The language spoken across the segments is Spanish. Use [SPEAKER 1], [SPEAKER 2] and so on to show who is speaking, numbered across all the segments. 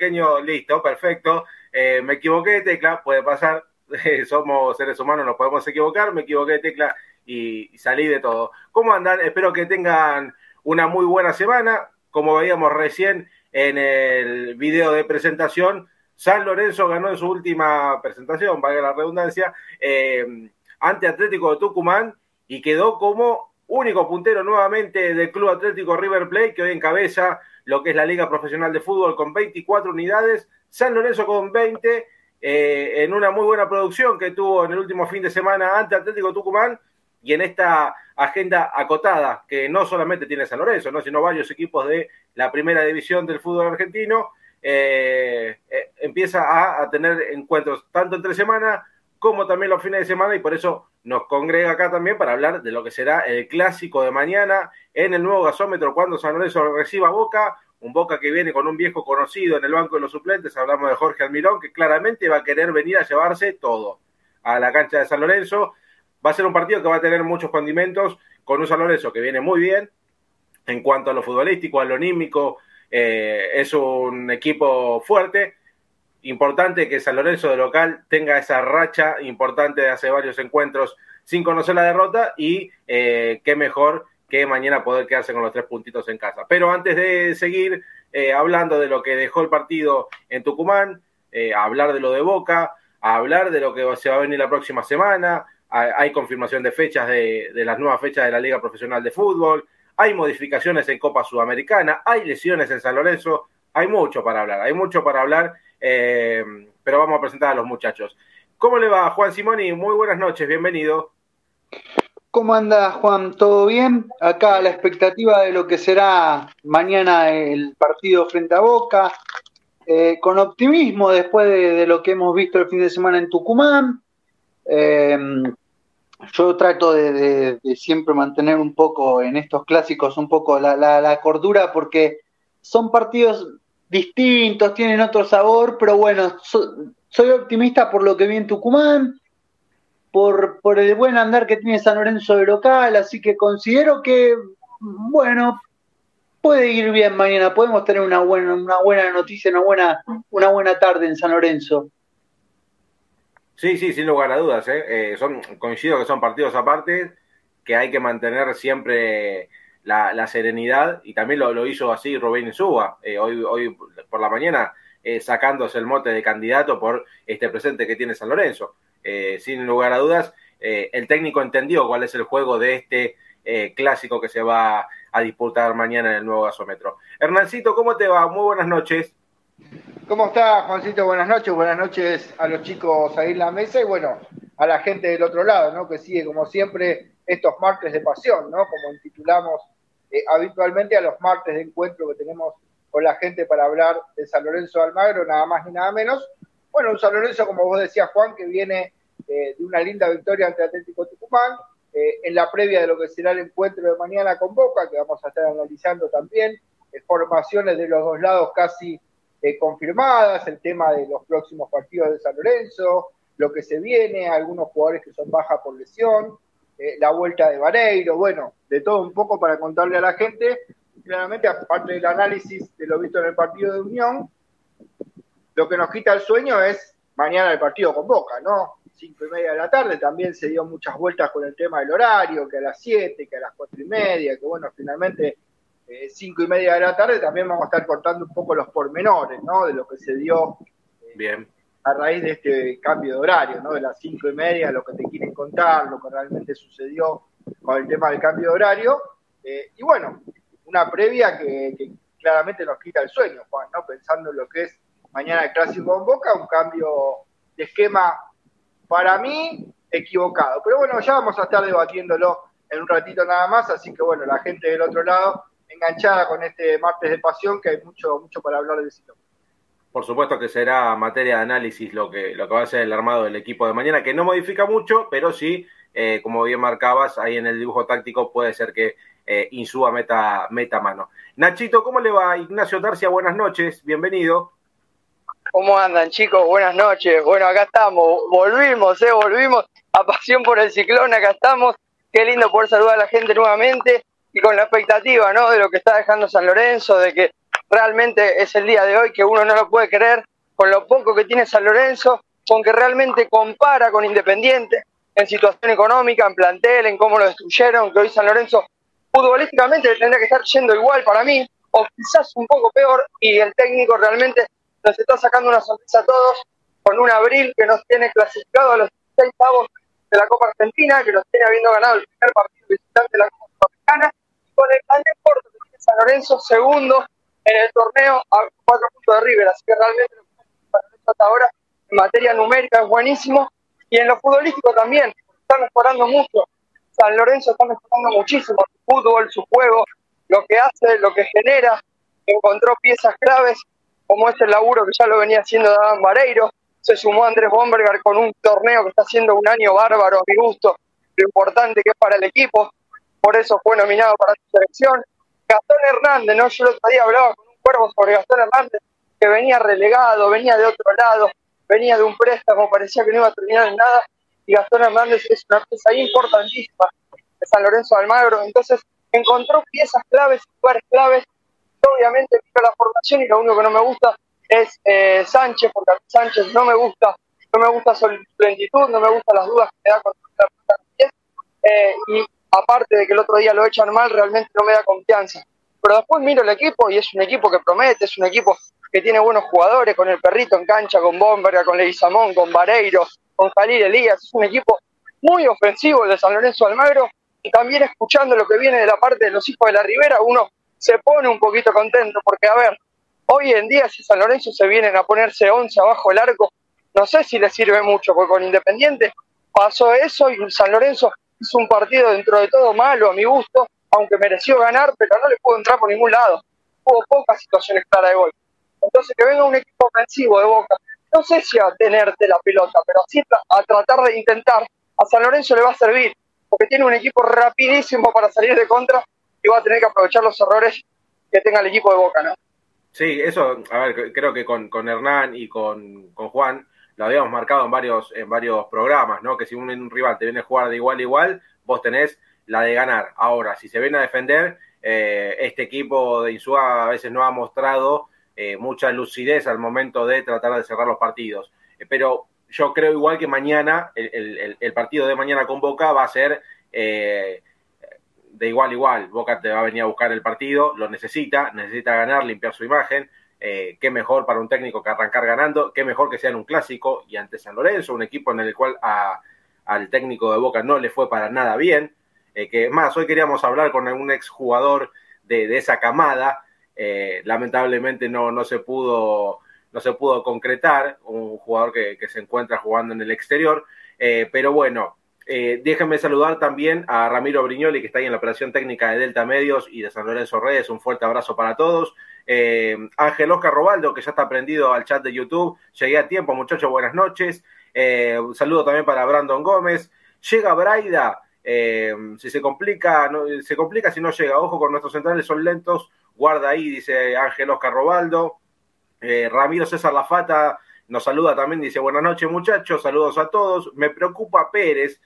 [SPEAKER 1] pequeño, listo, perfecto. Eh, me equivoqué de tecla, puede pasar, somos seres humanos, nos podemos equivocar, me equivoqué de tecla y, salí de todo. ¿Cómo andan? Espero que tengan una muy buena semana. Como veíamos recién en el video de presentación, San Lorenzo ganó en su última presentación, valga la redundancia, eh, ante Atlético de Tucumán y quedó como único puntero nuevamente del Club Atlético River Plate, que hoy encabeza lo que es la Liga Profesional de Fútbol con 24 unidades, San Lorenzo con 20, eh, en una muy buena producción que tuvo en el último fin de semana ante Atlético Tucumán y en esta agenda acotada que no solamente tiene San Lorenzo, ¿no? sino varios equipos de la primera división del fútbol argentino, eh, eh, empieza a, a, tener encuentros tanto entre semana como también los fines de semana y por eso nos congrega acá también para hablar de lo que será el clásico de mañana en el nuevo gasómetro cuando San Lorenzo reciba Boca, un Boca que viene con un viejo conocido en el banco de los suplentes, hablamos de Jorge Almirón, que claramente va a querer venir a llevarse todo a la cancha de San Lorenzo. Va a ser un partido que va a tener muchos condimentos con un San Lorenzo que viene muy bien en cuanto a lo futbolístico, a lo anímico, eh, es un equipo fuerte, importante que San Lorenzo de local tenga esa racha importante de hace varios encuentros sin conocer la derrota y eh, qué mejor que mañana poder quedarse con los tres puntitos en casa. Pero antes de seguir eh, hablando de lo que dejó el partido en Tucumán, eh, hablar de lo de Boca, hablar de lo que se va a venir la próxima semana, hay confirmación de fechas de, de las nuevas fechas de la Liga Profesional de Fútbol, hay modificaciones en Copa Sudamericana, hay lesiones en San Lorenzo, hay mucho para hablar, hay mucho para hablar eh, pero vamos a presentar a los muchachos. ¿Cómo le va, Juan Simoni? Muy buenas noches, bienvenido.
[SPEAKER 2] ¿Cómo anda, Juan? ¿Todo bien? Acá la expectativa de lo que será mañana el partido frente a Boca. Eh, con optimismo después de, lo que hemos visto el fin de semana en Tucumán. Eh, yo trato de, siempre mantener un poco en estos clásicos, un poco la, la cordura, porque son partidos distintos, tienen otro sabor, pero bueno, soy optimista por lo que vi en Tucumán, por, por el buen andar que tiene San Lorenzo de local, así que considero que, bueno, puede ir bien mañana, podemos tener una buena, una buena noticia, una buena, una buena tarde en San Lorenzo.
[SPEAKER 1] Sí, sí, sin lugar a dudas. ¿eh? Eh, son, coincido que son partidos aparte, que hay que mantener siempre la, serenidad y también lo, hizo así Rubén Insúa, eh, hoy, por la mañana eh, sacándose el mote de candidato por este presente que tiene San Lorenzo. Eh, sin lugar a dudas, el técnico entendió cuál es el juego de este clásico que se va a disputar mañana en el nuevo gasómetro. Hernancito, ¿cómo te va? Muy buenas noches.
[SPEAKER 3] ¿Cómo está, Juancito? Buenas noches. Buenas noches a los chicos ahí en la mesa y bueno, a la gente del otro lado, ¿no? Que sigue, como siempre, estos martes de pasión, ¿no? Como intitulamos eh, habitualmente a los martes de encuentro que tenemos con la gente para hablar de San Lorenzo de Almagro, nada más ni nada menos. Bueno, un San Lorenzo, como vos decías, Juan, que viene eh, de una linda victoria ante Atlético Tucumán, eh, en la previa de lo que será el encuentro de mañana con Boca, que vamos a estar analizando también, formaciones de los dos lados casi confirmadas, el tema de los próximos partidos de San Lorenzo, lo que se viene, algunos jugadores que son baja por lesión, eh, la vuelta de Vareiro, bueno, de todo un poco para contarle a la gente. Claramente, aparte del análisis de lo visto en el partido de Unión, lo que nos quita el sueño es mañana el partido con Boca, ¿no? Cinco y media de la tarde, también se dio muchas vueltas con el tema del horario, que a las siete, que a las cuatro y media, que bueno, finalmente eh, cinco y media de la tarde también vamos a estar cortando un poco los pormenores, ¿no? De lo que se dio.
[SPEAKER 1] Bien
[SPEAKER 3] a raíz de este cambio de horario, ¿no? De las cinco y media, lo que te quieren contar, lo que realmente sucedió con el tema del cambio de horario. Eh, y bueno, una previa que, claramente nos quita el sueño, Juan, ¿no? Pensando en lo que es mañana el clásico con Boca, un cambio de esquema para mí equivocado. Pero bueno, ya vamos a estar debatiéndolo en un ratito nada más, así que bueno, la gente del otro lado enganchada con este martes de pasión, que hay mucho, mucho para hablar de sitio.
[SPEAKER 1] Por supuesto que será materia de análisis lo que, lo que va a ser el armado del equipo de mañana, que no modifica mucho, pero sí, eh, como bien marcabas, ahí en el dibujo táctico puede ser que eh, Insúa meta, meta mano. Nachito, ¿cómo le va? Ignacio Tarcia, buenas noches, bienvenido.
[SPEAKER 4] ¿Cómo andan chicos? Buenas noches. Bueno, acá estamos, volvimos, ¿eh? Volvimos a Pasión por el Ciclón, acá estamos. Qué lindo poder saludar a la gente nuevamente y con la expectativa, ¿no? De lo que está dejando San Lorenzo, de que realmente es el día de hoy que uno no lo puede creer con lo poco que tiene San Lorenzo, con que realmente compara con Independiente en situación económica, en plantel, en cómo lo destruyeron, que hoy San Lorenzo futbolísticamente tendría que estar yendo igual para mí, o quizás un poco peor, y el técnico realmente nos está sacando una sonrisa a todos con un abril que nos tiene clasificado a los seis pavos de la Copa Argentina, que nos tiene habiendo ganado el primer partido visitante de la Copa Americana, con el corto que tiene San Lorenzo, segundo en el torneo a cuatro puntos de River, así que realmente lo que hasta ahora en materia numérica es buenísimo, y en lo futbolístico también, está mejorando mucho. San Lorenzo está mejorando muchísimo su fútbol, su juego, lo que hace, lo que genera, encontró piezas claves, como es el laburo que ya lo venía haciendo David Vareiro, se sumó Andrés Bomberger con un torneo que está haciendo un año bárbaro a mi gusto, lo importante que es para el equipo, por eso fue nominado para su selección. Gastón Hernández, ¿no? Yo el otro día hablaba con un cuervo sobre Gastón Hernández, que venía relegado, venía de otro lado, venía de un préstamo, parecía que no iba a terminar en nada, y Gastón Hernández es una pieza importantísima de San Lorenzo de Almagro, entonces encontró piezas claves, lugares claves, obviamente la formación y lo único que no me gusta es eh, Sánchez, porque a Sánchez no me gusta, no me gusta su lentitud, no me gustan las dudas que me da con la eh, y aparte de que el otro día lo echan mal, realmente no me da confianza. Pero después miro el equipo y es un equipo que promete, es un equipo que tiene buenos jugadores, con el perrito en cancha, con Bomberga, con Leguizamón, con Vareiro, con Jalil Elías, es un equipo muy ofensivo el de San Lorenzo Almagro y también escuchando lo que viene de la parte de los hijos de la Ribera, uno se pone un poquito contento porque, a ver, hoy en día si San Lorenzo se vienen a ponerse 11 abajo el arco, no sé si le sirve mucho, porque con Independiente pasó eso y San Lorenzo hizo un partido dentro de todo malo a mi gusto, aunque mereció ganar, pero no le pudo entrar por ningún lado. Hubo pocas situaciones claras de gol. Entonces que venga un equipo ofensivo de Boca, no sé si a tenerte la pelota, pero sí a tratar de intentar, a San Lorenzo le va a servir, porque tiene un equipo rapidísimo para salir de contra y va a tener que aprovechar los errores que tenga el equipo de Boca, ¿no?
[SPEAKER 1] Sí, eso, a ver, creo que con, con Hernán y con, con, Juan lo habíamos marcado en varios, en varios programas, ¿no? Que si un, rival te viene a jugar de igual a igual, vos tenés la de ganar. Ahora, si se viene a defender, eh, este equipo de Insúa a veces no ha mostrado eh, mucha lucidez al momento de tratar de cerrar los partidos. Eh, pero yo creo igual que mañana, el, el, el, partido de mañana con Boca va a ser eh, de igual a igual. Boca te va a venir a buscar el partido, lo necesita, necesita ganar, limpiar su imagen. Eh, qué mejor para un técnico que arrancar ganando, qué mejor que sea en un clásico y ante San Lorenzo, un equipo en el cual a, al técnico de Boca no le fue para nada bien. Eh, que más, hoy queríamos hablar con un exjugador de, de esa camada, eh, lamentablemente no, no se pudo no se pudo concretar, un jugador que, se encuentra jugando en el exterior, eh, pero bueno, déjenme saludar también a Ramiro Briñoli, que está ahí en la operación técnica de Delta Medios y de San Lorenzo Redes. Un fuerte abrazo para todos. Eh, Ángel Oscar Robaldo, que ya está prendido al chat de YouTube. Llegué a tiempo, muchachos, buenas noches. Eh, un saludo también para Brandon Gómez. Llega Braida. Eh, si se complica, se complica si no llega. Ojo con nuestros centrales, son lentos. Guarda ahí, dice Ángel Oscar Robaldo. Ramiro César Lafata nos saluda también, dice buenas noches muchachos, saludos a todos. Me preocupa Pérez,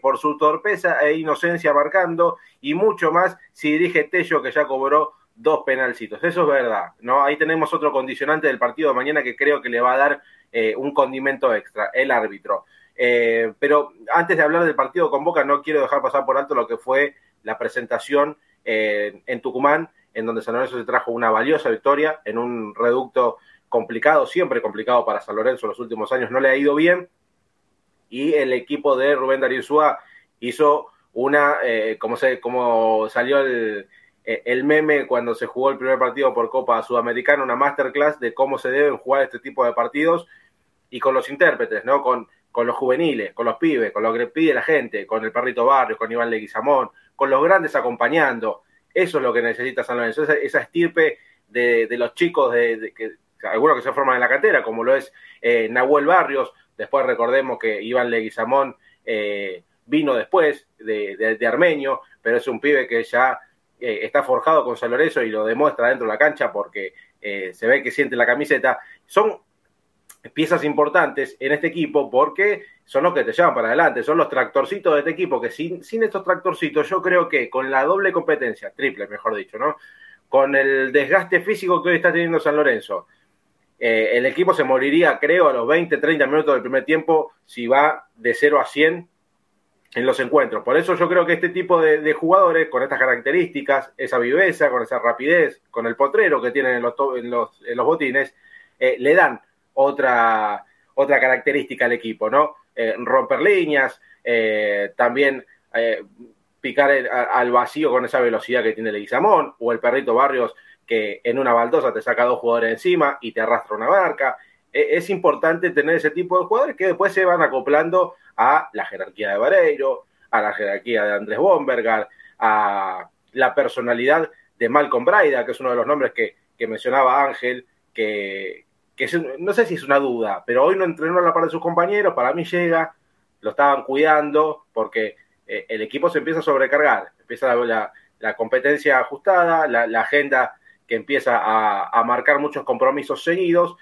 [SPEAKER 1] por su torpeza e inocencia marcando y mucho más si dirige Tello que ya cobró dos penalcitos. Eso es verdad, ¿no? Ahí tenemos otro condicionante del partido de mañana que creo que le va a dar eh, un condimento extra, el árbitro. Eh, pero antes de hablar del partido con Boca, no quiero dejar pasar por alto lo que fue la presentación eh, en Tucumán, en donde San Lorenzo se trajo una valiosa victoria en un reducto complicado, siempre complicado para San Lorenzo en los últimos años, no le ha ido bien, y el equipo de Rubén Darío Súa hizo una, eh, como, se, como salió el, eh, el, meme cuando se jugó el primer partido por Copa Sudamericana, una masterclass de cómo se deben jugar este tipo de partidos y con los intérpretes, ¿no? Con, con los juveniles, con los pibes, con lo que pide la gente, con el perrito Barrio, con Iván Leguizamón, con los grandes acompañando. Eso es lo que necesita San Lorenzo, esa, estirpe de, de, los chicos, de, que algunos que se forman en la cantera, como lo es eh, Nahuel Barrios, Después recordemos que Iván Leguizamón eh, vino después de, de, de, Armenio, pero es un pibe que ya eh, está forjado con San Lorenzo y lo demuestra dentro de la cancha porque eh, se ve que siente la camiseta. Son piezas importantes en este equipo porque son los que te llevan para adelante, son los tractorcitos de este equipo que sin, sin estos tractorcitos yo creo que con la doble competencia, triple mejor dicho, ¿no? con el desgaste físico que hoy está teniendo San Lorenzo, eh, el equipo se moriría, creo, a los 20, 30 minutos del primer tiempo si va de 0 a 100 en los encuentros. Por eso yo creo que este tipo de, jugadores, con estas características, esa viveza, con esa rapidez, con el potrero que tienen en los, en los, en los botines, eh, le dan otra, otra característica al equipo, ¿no? Eh, romper líneas, eh, también picar al vacío con esa velocidad que tiene Leguizamón, o el perrito Barrios que en una baldosa te saca dos jugadores encima y te arrastra una barca. Es importante tener ese tipo de jugadores que después se van acoplando a la jerarquía de Vareiro, a la jerarquía de Andrés Bombergar, a la personalidad de Malcolm Braida, que es uno de los nombres que, mencionaba Ángel, que, no sé si es una duda, pero hoy no entrenó a la par de sus compañeros, para mí llega, lo estaban cuidando, porque eh, el equipo se empieza a sobrecargar, empieza la, la competencia ajustada, la, agenda que empieza a, marcar muchos compromisos seguidos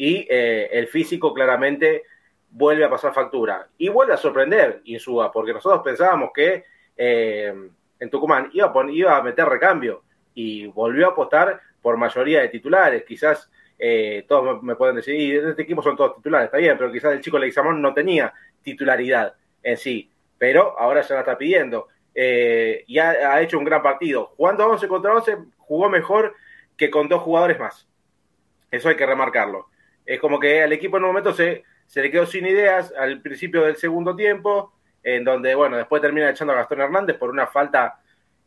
[SPEAKER 1] y eh, el físico claramente vuelve a pasar factura. Y vuelve a sorprender Insúa, porque nosotros pensábamos que eh, en Tucumán iba a, iba a meter recambio y volvió a apostar por mayoría de titulares. Quizás eh, todos me, pueden decir, y este equipo son todos titulares, está bien, pero quizás el chico Leguizamón no tenía titularidad en sí, pero ahora se la está pidiendo. Eh, y ha, hecho un gran partido. Jugando 11 contra 11, jugó mejor que con dos jugadores más. Eso hay que remarcarlo. Es como que al equipo en un momento se, se le quedó sin ideas al principio del segundo tiempo, en donde, bueno, después termina echando a Gastón Hernández por una falta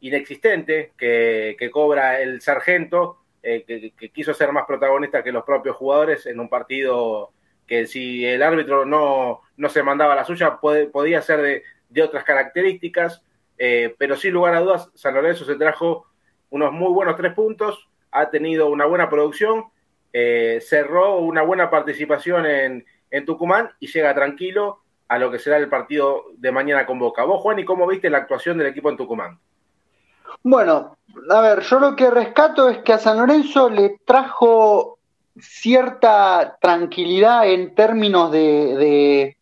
[SPEAKER 1] inexistente que, cobra el sargento, eh, que, quiso ser más protagonista que los propios jugadores en un partido que si el árbitro no, no se mandaba la suya, podía ser de, otras características, eh, pero sin lugar a dudas, San Lorenzo se trajo unos muy buenos tres puntos, ha tenido una buena producción, eh, cerró una buena participación en, en Tucumán y llega tranquilo a lo que será el partido de mañana con Boca. Vos, Juan, ¿y cómo viste la actuación del equipo en Tucumán?
[SPEAKER 2] Bueno, a ver, yo lo que rescato es que a San Lorenzo le trajo cierta tranquilidad en términos de,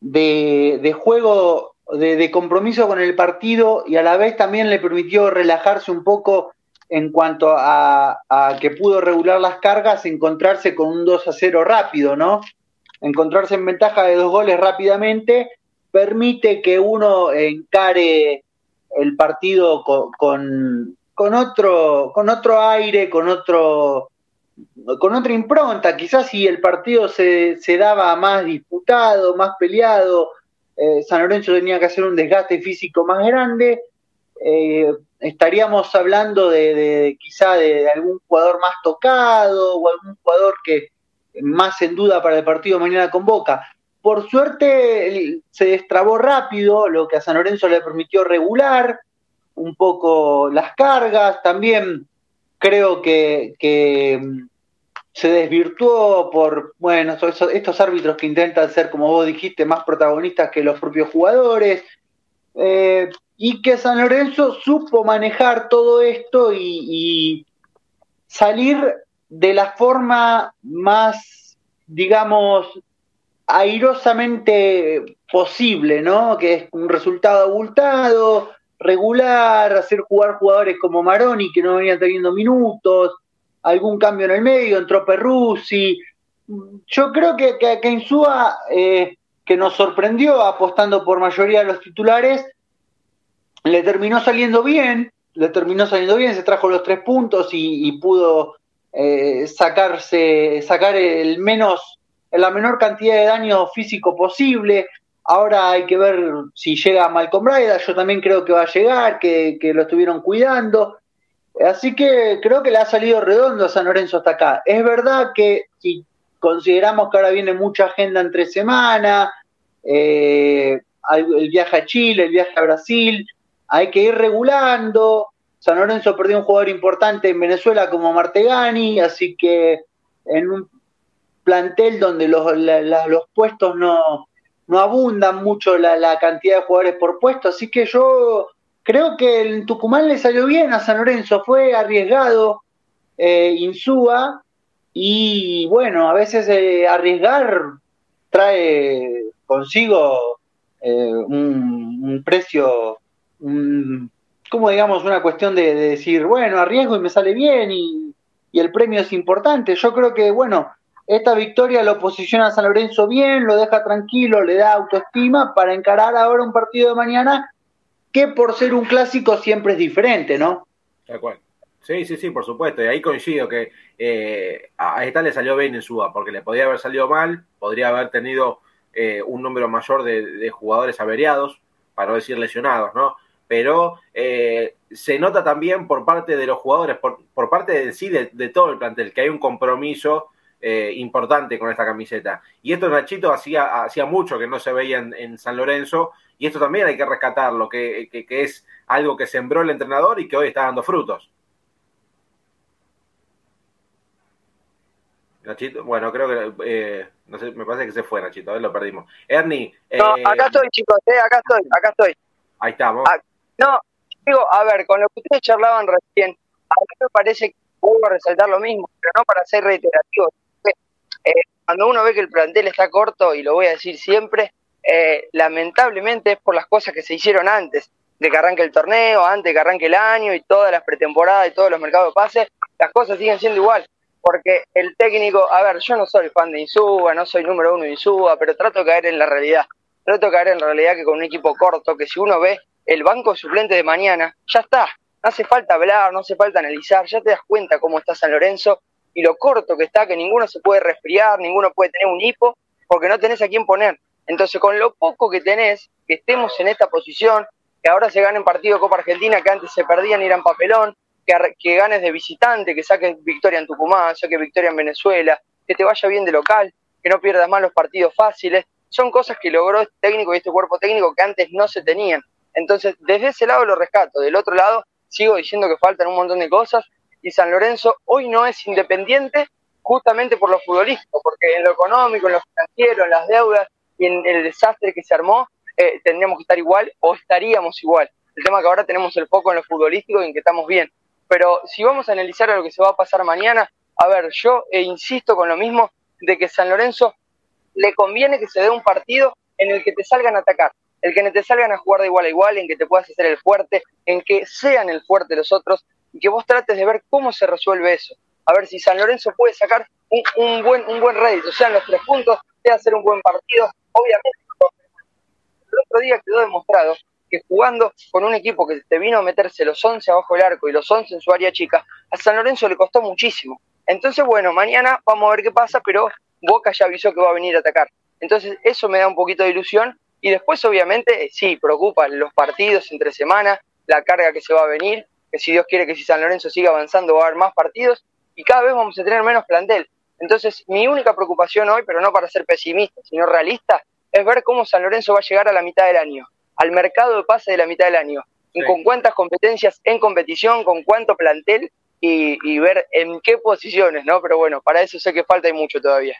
[SPEAKER 2] de, juego, de, compromiso con el partido y a la vez también le permitió relajarse un poco en cuanto a, que pudo regular las cargas, encontrarse con un 2 a 0 rápido, ¿no? encontrarse en ventaja de dos goles rápidamente permite que uno encare el partido con, con, otro, con otro aire, con otro con otra impronta, quizás si el partido se, se daba más disputado, más peleado, eh, San Lorenzo tenía que hacer un desgaste físico más grande, eh, estaríamos hablando de, quizá de, algún jugador más tocado o algún jugador que, más en duda para el partido mañana con Boca. Por suerte se destrabó rápido, lo que a San Lorenzo le permitió regular un poco las cargas. También creo que, mm, se desvirtuó por, bueno, estos árbitros que intentan ser, como vos dijiste, más protagonistas que los propios jugadores. Eh, y que San Lorenzo supo manejar todo esto y salir de la forma más, digamos, airosamente posible, ¿no? Que es un resultado abultado, regular, hacer jugar jugadores como Maroni, que no venían teniendo minutos, algún cambio en el medio, entró Perruzzi. Yo creo que, que, que Insúa, eh, que nos sorprendió apostando por mayoría de los titulares, le terminó saliendo bien, le terminó saliendo bien, se trajo los tres puntos y pudo eh, sacarse, sacar el menos, la menor cantidad de daño físico posible. Ahora hay que ver si llega Malcolm Braida, yo también creo que va a llegar, que, lo estuvieron cuidando. Así que creo que le ha salido redondo a San Lorenzo hasta acá. Es verdad que si consideramos que ahora viene mucha agenda entre semana, eh, el viaje a Chile, el viaje a Brasil, hay que ir regulando, San Lorenzo perdió un jugador importante en Venezuela como Martegani, así que en un plantel donde los, los puestos no, no abundan mucho la, cantidad de jugadores por puesto, así que yo creo que en Tucumán le salió bien a San Lorenzo, fue arriesgado eh, Insúa y bueno, a veces eh, arriesgar trae consigo eh, un, precio, un como digamos, una cuestión de, decir, bueno, arriesgo y me sale bien y, y el premio es importante. Yo creo que, bueno, esta victoria lo posiciona San Lorenzo bien, lo deja tranquilo, le da autoestima para encarar ahora un partido de mañana que por ser un clásico siempre es diferente, ¿no?
[SPEAKER 1] Tal cual. Sí, sí, sí, por supuesto. Y ahí coincido que eh, a esta le salió bien en Suba, porque le podría haber salido mal, podría haber tenido eh, un número mayor de, jugadores averiados, para no decir lesionados, ¿no? Pero eh, se nota también por parte de los jugadores, por, por parte de sí, de, todo el plantel, que hay un compromiso importante con esta camiseta. Y esto Nachito hacía, hacía mucho que no se veía en, San Lorenzo, y esto también hay que rescatarlo, que, que es algo que sembró el entrenador y que hoy está dando frutos. Nachito, bueno, creo que, eh, no sé, me parece que se fue Nachito, a ver, lo perdimos. Ernie.
[SPEAKER 4] no, acá eh, estoy, chicos, eh, acá estoy, acá estoy.
[SPEAKER 1] Ahí estamos.
[SPEAKER 4] Ah, no, digo, a ver, con lo que ustedes charlaban recién, a mí me parece que puedo resaltar lo mismo, pero no para ser reiterativo. Eh, cuando uno ve que el plantel está corto, y lo voy a decir siempre, lamentablemente es por las cosas que se hicieron antes de que arranque el torneo, antes de que arranque el año y todas las pretemporadas y todos los mercados de pases, las cosas siguen siendo igual porque el técnico, a ver, yo no soy fan de Insúa, no soy número uno de Insúa, pero trato de caer en la realidad. Trato de caer en la realidad que con un equipo corto, que si uno ve el banco suplente de mañana, ya está. No hace falta hablar, no hace falta analizar, ya te das cuenta cómo está San Lorenzo y lo corto que está, que ninguno se puede resfriar, ninguno puede tener un hipo, porque no tenés a quién poner. Entonces, con lo poco que tenés, que estemos en esta posición, que ahora se gane partido de Copa Argentina, que antes se perdían y eran papelón, que, ganes de visitante, que saques victoria en Tucumán, saques victoria en Venezuela, que te vaya bien de local, que no pierdas más los partidos fáciles. Son cosas que logró este técnico y este cuerpo técnico que antes no se tenían. Entonces, desde ese lado lo rescato. Del otro lado, sigo diciendo que faltan un montón de cosas. Y San Lorenzo hoy no es independiente justamente por lo futbolístico, porque en lo económico, en lo financiero, en las deudas y en el desastre que se armó, eh, tendríamos que estar igual o estaríamos igual. El tema que ahora tenemos el foco en lo futbolístico y en que estamos bien. Pero si vamos a analizar lo que se va a pasar mañana, a ver, yo e insisto con lo mismo de que San Lorenzo le conviene que se dé un partido en el que te salgan a atacar, el que te salgan a jugar de igual a igual, en que te puedas hacer el fuerte, en que sean el fuerte los otros y que vos trates de ver cómo se resuelve eso. A ver si San Lorenzo puede sacar un, buen un buen rédito, o sea, en los tres puntos, de hacer un buen partido. Obviamente, el otro día quedó demostrado que jugando con un equipo que te vino a meterse los 11 abajo del arco y los 11 en su área chica, a San Lorenzo le costó muchísimo. Entonces, bueno, mañana vamos a ver qué pasa, pero Boca ya avisó que va a venir a atacar. Entonces, eso me da un poquito de ilusión. Y después, obviamente, sí, preocupan los partidos entre semana, la carga que se va a venir, que si Dios quiere que si San Lorenzo siga avanzando va a haber más partidos y cada vez vamos a tener menos plantel. Entonces, mi única preocupación hoy, pero no para ser pesimista, sino realista, es ver cómo San Lorenzo va a llegar a la mitad del año al mercado de pase de la mitad del año. Con cuántas competencias en competición, con cuánto plantel y, ver en qué posiciones, ¿no? Pero bueno, para eso sé que falta y mucho todavía.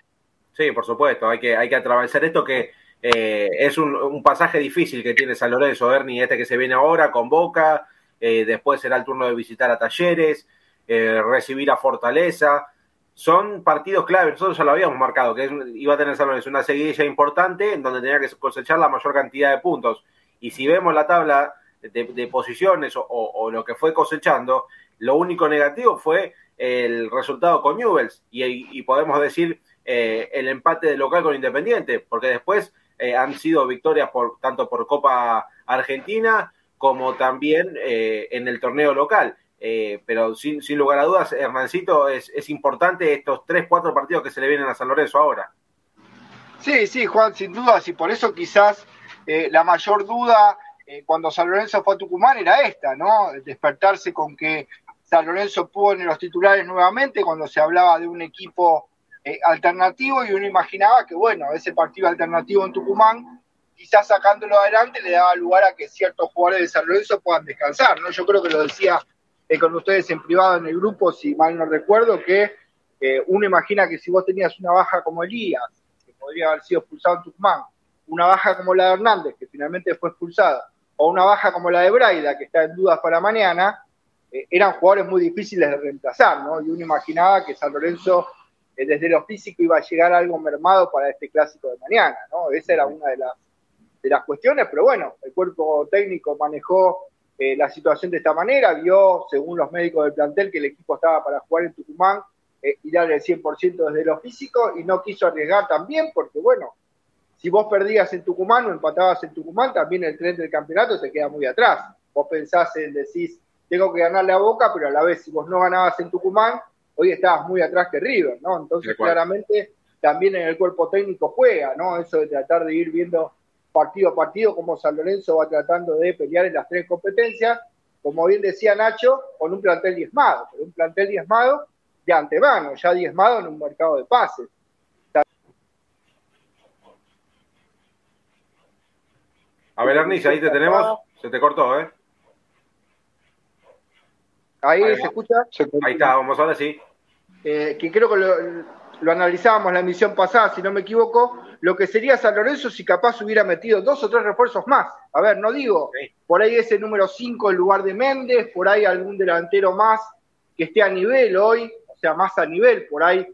[SPEAKER 1] Sí, por supuesto, hay que, hay que atravesar esto que eh, es un, pasaje difícil que tiene San Lorenzo, Ernie, este que se viene ahora con Boca, eh, después será el turno de visitar a Talleres, eh, recibir a Fortaleza, son partidos clave, nosotros ya lo habíamos marcado, que iba a tener San Lorenzo una seguidilla importante en donde tenía que cosechar la mayor cantidad de puntos. Y si vemos la tabla de, posiciones o, lo que fue cosechando, lo único negativo fue el resultado con Newells y, podemos decir eh, el empate de local con Independiente, porque después eh, han sido victorias por tanto por Copa Argentina como también eh, en el torneo local. pero sin, sin, lugar a dudas, Hernancito, es, es importante estos tres, cuatro partidos que se le vienen a San Lorenzo ahora.
[SPEAKER 3] Sí, sí, Juan, sin dudas, y por eso quizás eh, la mayor duda eh, cuando San Lorenzo fue a Tucumán era esta, ¿no? Despertarse con que San Lorenzo pudo en los titulares nuevamente cuando se hablaba de un equipo eh, alternativo y uno imaginaba que, bueno, ese partido alternativo en Tucumán, quizás sacándolo adelante, le daba lugar a que ciertos jugadores de San Lorenzo puedan descansar, ¿no? Yo creo que lo decía con ustedes en privado en el grupo, si mal no recuerdo, que uno imagina que si vos tenías una baja como Elías, que podría haber sido expulsado en Tucumán, una baja como la de Hernández, que finalmente fue expulsada, o una baja como la de Braida, que está en dudas para mañana, eh, eran jugadores muy difíciles de reemplazar, ¿no? Y uno imaginaba que San Lorenzo, eh, desde lo físico, iba a llegar algo mermado para este clásico de mañana, ¿no? Esa era una de las, de las cuestiones, pero bueno, el cuerpo técnico manejó eh, la situación de esta manera, vio, según los médicos del plantel, que el equipo estaba para jugar en Tucumán eh, y darle el 100% desde lo físico y no quiso arriesgar también porque, bueno, si vos perdías en Tucumán o empatabas en Tucumán, también el tren del campeonato se queda muy atrás. Vos pensás en, decís, tengo que ganarle a Boca, pero a la vez si vos no ganabas en Tucumán, hoy estabas muy atrás que River, ¿no? Entonces, claramente, también en el cuerpo técnico juega, ¿no? Eso de tratar de ir viendo partido a partido cómo San Lorenzo va tratando de pelear en las tres competencias, como bien decía Nacho, con un plantel diezmado, pero un plantel diezmado de antemano, ya diezmado en un mercado de pases.
[SPEAKER 1] A ver, Arnis, ahí te tenemos. Se te cortó, ¿eh?
[SPEAKER 3] Ahí, se escucha.
[SPEAKER 1] Ahí está, vamos ahora sí.
[SPEAKER 3] Eh, que creo que lo, analizábamos la emisión pasada, si no me equivoco, lo que sería San Lorenzo si capaz hubiera metido dos o tres refuerzos más. A ver, no digo, por ahí ese número 5 en lugar de Méndez, por ahí algún delantero más que esté a nivel hoy, o sea, más a nivel, por ahí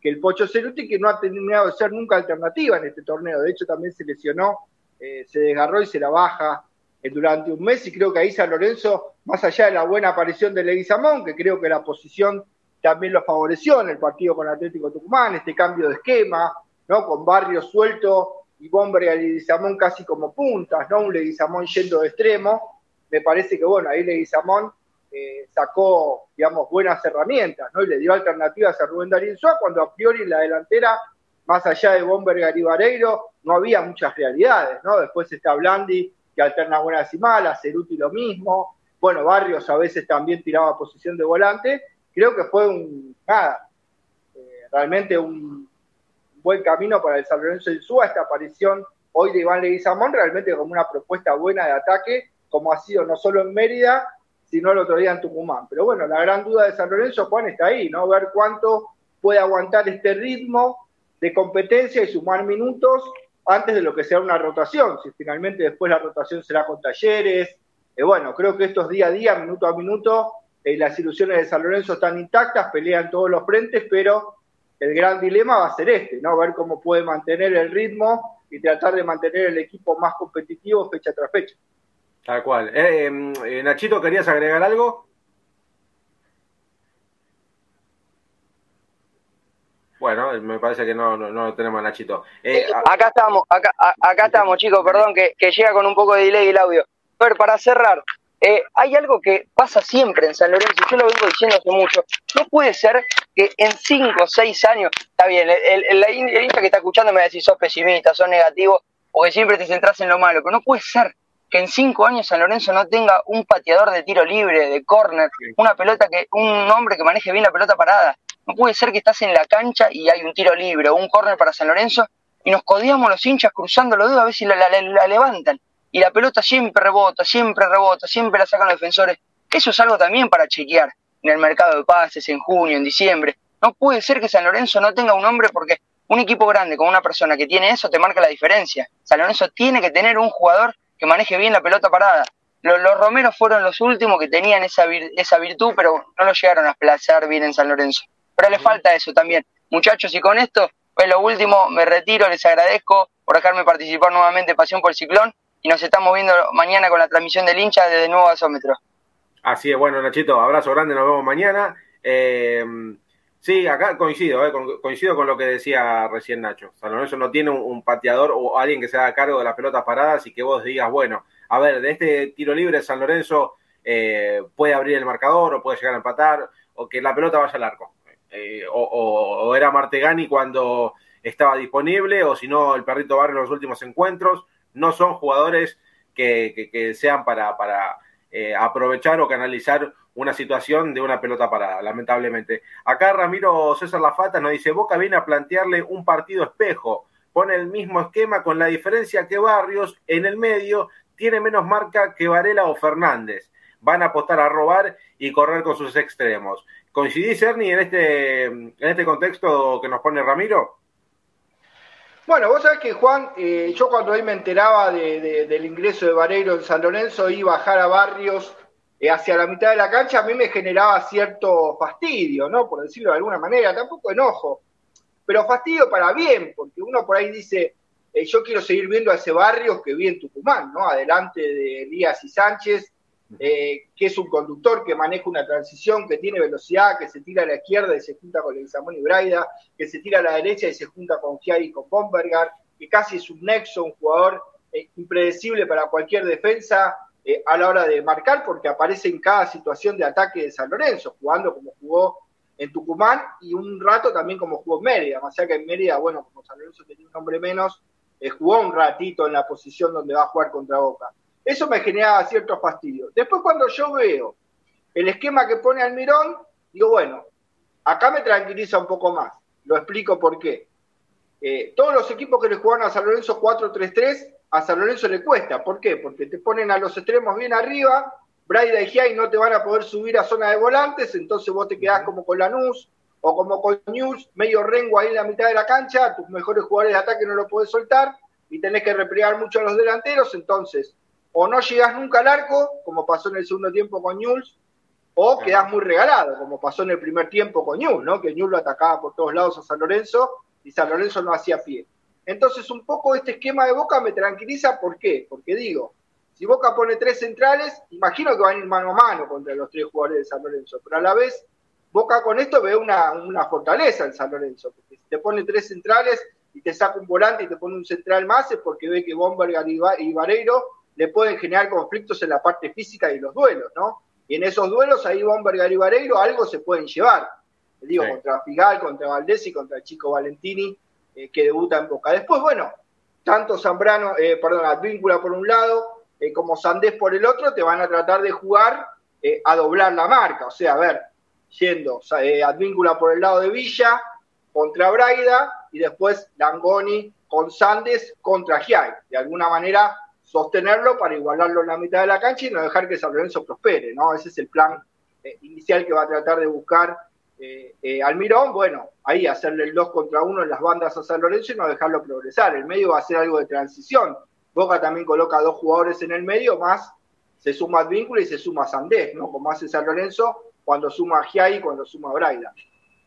[SPEAKER 3] que el Pocho Ceruti, que no ha terminado de ser nunca alternativa en este torneo. De hecho, también se lesionó, eh, se desgarró y se la baja eh, durante un mes y creo que ahí San Lorenzo, más allá de la buena aparición de Leguizamón, que creo que la posición también lo favoreció en el partido con Atlético Tucumán, este cambio de esquema, ¿no? Con Barrio suelto y Bomber y Leguizamón casi como puntas, ¿no? Un Leguizamón yendo de extremo. Me parece que, bueno, ahí Leguizamón eh, sacó, digamos, buenas herramientas, ¿no? Y le dio alternativas a Rubén Darín Suá, cuando a priori en la delantera, más allá de Bomber y no había muchas realidades, ¿no? Después está Blandi, que alterna buenas y malas, Ceruti lo mismo, bueno, Barrios a veces también tiraba posición de volante, creo que fue un, nada, eh, realmente un buen camino para el San Lorenzo del Suba, esta aparición hoy de Iván Leguizamón, realmente como una propuesta buena de ataque, como ha sido no solo en Mérida, sino el otro día en Tucumán. Pero bueno, la gran duda de San Lorenzo, Juan, está ahí, ¿no? Ver cuánto puede aguantar este ritmo de competencia y sumar minutos antes de lo que sea una rotación, si finalmente después la rotación será con talleres. Eh, bueno, creo que estos día a día, minuto a minuto, eh, las ilusiones de San Lorenzo están intactas, pelean todos los frentes, pero el gran dilema va a ser este, ¿no? Ver cómo puede mantener el ritmo y tratar de mantener el equipo más competitivo fecha tras fecha.
[SPEAKER 1] Tal cual. Eh, em, Nachito, ¿querías agregar algo? Bueno, me parece que no, no, lo tenemos Nachito.
[SPEAKER 4] Eh, acá estamos, acá, acá estamos, chicos, perdón, que, llega con un poco de delay el audio. Pero para cerrar, eh, hay algo que pasa siempre en San Lorenzo, yo lo vengo diciendo hace mucho. No puede ser que en cinco o seis años, está bien, el, el, hincha que está escuchando me va a decir sos pesimista, sos negativo, o que siempre te centras en lo malo, pero no puede ser que en cinco años San Lorenzo no tenga un pateador de tiro libre, de córner, una pelota que, un hombre que maneje bien la pelota parada. No puede ser que estás en la cancha y hay un tiro libre o un córner para San Lorenzo y nos codiamos los hinchas cruzando los dedos a ver si la, levantan. Y la pelota siempre rebota, siempre rebota, siempre la sacan los defensores. Eso es algo también para chequear en el mercado de pases, en junio, en diciembre. No puede ser que San Lorenzo no tenga un hombre porque un equipo grande con una persona que tiene eso te marca la diferencia. San Lorenzo tiene que tener un jugador que maneje bien la pelota parada. Los, los Romeros fueron los últimos que tenían esa, esa virtud, pero no lo llegaron a plazar bien en San Lorenzo pero le falta eso también. Muchachos, y con esto es lo último, me retiro, les agradezco por dejarme participar nuevamente Pasión por el Ciclón y nos estamos viendo mañana con la transmisión del hincha desde Nuevo Gasómetro.
[SPEAKER 1] Así es, bueno Nachito, abrazo grande, nos vemos mañana. Eh, sí, acá coincido, eh, coincido con lo que decía recién Nacho. San Lorenzo no tiene un, pateador o alguien que se haga cargo de las pelotas paradas y que vos digas, bueno, a ver, de este tiro libre San Lorenzo eh, puede abrir el marcador o puede llegar a empatar o que la pelota vaya al arco. Eh, o, era Martegani cuando estaba disponible, o si no, el perrito Barrio en los últimos encuentros. No son jugadores que, sean para, para eh, aprovechar o canalizar una situación de una pelota parada, lamentablemente. Acá Ramiro César Lafata nos dice, Boca viene a plantearle un partido espejo, pone el mismo esquema con la diferencia que Barrios en el medio tiene menos marca que Varela o Fernández. Van a apostar a robar y correr con sus extremos. ¿Coincidís, Ernie, en este, en este contexto que nos pone Ramiro?
[SPEAKER 3] Bueno, vos sabés que Juan, eh, yo cuando hoy me enteraba del ingreso de Vareiro en San Lorenzo y bajar a Barrios eh, hacia la mitad de la cancha, a mí me generaba cierto fastidio, ¿no? Por decirlo de alguna manera, tampoco enojo, pero fastidio para bien, porque uno por ahí dice, eh, yo quiero seguir viendo a ese Barrios que vi en Tucumán, ¿no? Adelante de Elías y Sánchez, eh, que es un conductor que maneja una transición, que tiene velocidad, que se tira a la izquierda y se junta con Leguizamón y Braida, que se tira a la derecha y se junta con Giai y con Bombergar, que casi es un nexo, un jugador eh, impredecible para cualquier defensa eh, a la hora de marcar, porque aparece en cada situación de ataque de San Lorenzo, jugando como jugó en Tucumán y un rato también como jugó en Mérida, más allá que en Mérida, bueno, como San Lorenzo tenía un hombre menos, jugó un ratito en la posición donde va a jugar contra Boca. Eso me generaba ciertos fastidios. Después cuando yo veo el esquema que pone Almirón, digo, bueno, acá me tranquiliza un poco más. Lo explico por qué. Eh, todos los equipos que le jugaron a San Lorenzo 4-3-3, a San Lorenzo le cuesta. ¿Por qué? Porque te ponen a los extremos bien arriba, Braida y Giai no te van a poder subir a zona de volantes, entonces vos te quedás como con Lanús o como con News, medio rengo ahí en la mitad de la cancha, tus mejores jugadores de ataque no lo podés soltar y tenés que replegar mucho a los delanteros, entonces o no llegas nunca al arco, como pasó en el segundo tiempo con Newell's, o quedás muy regalado, como pasó en el primer tiempo con Newell's, ¿no? que Newell's lo atacaba por todos lados a San Lorenzo y San Lorenzo no hacía pie. Entonces, un poco este esquema de Boca me tranquiliza, ¿por qué? Porque digo, si Boca pone tres centrales, imagino que van a ir mano a mano contra los tres jugadores de San Lorenzo, pero a la vez Boca con esto ve una, una fortaleza en San Lorenzo, porque si te pone tres centrales y te saca un volante y te pone un central más, es porque ve que Bomberger y Vareiro le pueden generar conflictos en la parte física y los duelos, ¿no? Y en esos duelos ahí Bomberger y Vareiro algo se pueden llevar. Le digo, contra Figal, contra Valdés y contra el chico Valentini, eh, que debuta en Boca. Después, bueno, tanto Zambrano, eh, perdón, Advíncula por un lado, eh, como Sandés por el otro, te van a tratar de jugar a doblar la marca. O sea, a ver, yendo Advíncula por el lado de Villa contra Braida y después Langoni con Sandes contra Giai. De alguna manera sostenerlo para igualarlo en la mitad de la cancha y no dejar que San Lorenzo prospere, ¿no? Ese es el plan eh, inicial que va a tratar de buscar eh, eh, Almirón, bueno, ahí hacerle el 2 contra 1 en las bandas a San Lorenzo y no dejarlo progresar. El medio va a ser algo de transición. Boca también coloca dos jugadores en el medio, más se suma Advíncula y se suma Sandés, ¿no? Como hace San Lorenzo cuando suma a Giai y cuando suma a Braida.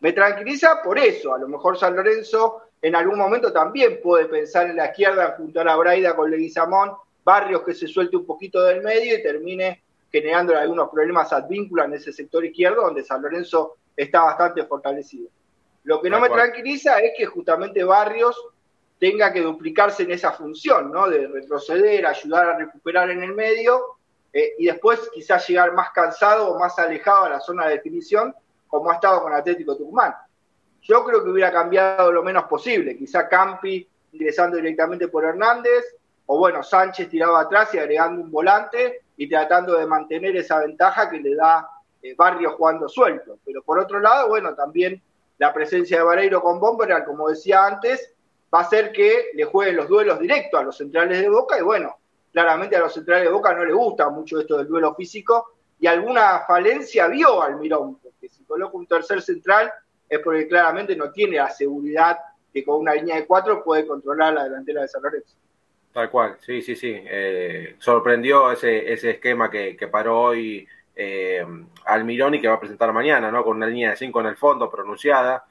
[SPEAKER 3] Me tranquiliza por eso, a lo mejor San Lorenzo en algún momento también puede pensar en la izquierda, juntar a Braida con Leguizamón Barrios que se suelte un poquito del medio y termine generando algunos problemas advíncula en ese sector izquierdo donde San Lorenzo está bastante fortalecido. Lo que no me tranquiliza es que justamente Barrios tenga que duplicarse en esa función, ¿no? De retroceder, ayudar a recuperar en el medio eh, y después quizás llegar más cansado o más alejado a la zona de definición, como ha estado con Atlético Tucumán. Yo creo que hubiera cambiado lo menos posible, quizá Campi ingresando directamente por Hernández, o bueno, Sánchez tiraba atrás y agregando un volante y tratando de mantener esa ventaja que le da eh, Barrio jugando suelto. Pero por otro lado, bueno, también la presencia de Vareiro con Bomberal, como decía antes, va a hacer que le jueguen los duelos directos a los centrales de Boca y bueno, claramente a los centrales de Boca no le gusta mucho esto del duelo físico y alguna falencia vio Almirón, porque si coloca un tercer central es porque claramente no tiene la seguridad que con una línea de cuatro puede controlar la delantera de San Lorenzo.
[SPEAKER 1] Tal cual, sí, sí, sí. Eh, sorprendió ese, ese esquema que, que paró hoy eh, Almirón y que va a presentar mañana, ¿no? Con una línea de 5 en el fondo pronunciada,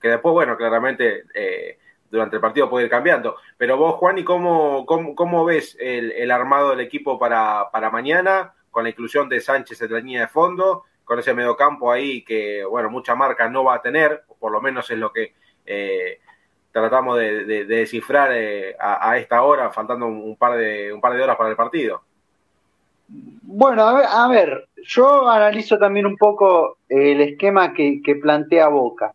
[SPEAKER 1] que después, bueno, claramente eh, durante el partido puede ir cambiando. Pero vos, Juan, ¿y cómo, cómo, cómo ves el, el, armado del equipo para, para mañana, con la inclusión de Sánchez en la línea de fondo, con ese mediocampo ahí que, bueno, mucha marca no va a tener, por lo menos es lo que... Eh, tratamos de, descifrar eh, a, esta hora, faltando un, par de, un par de horas para el partido.
[SPEAKER 2] Bueno, a ver, yo analizo también un poco el esquema que, plantea Boca.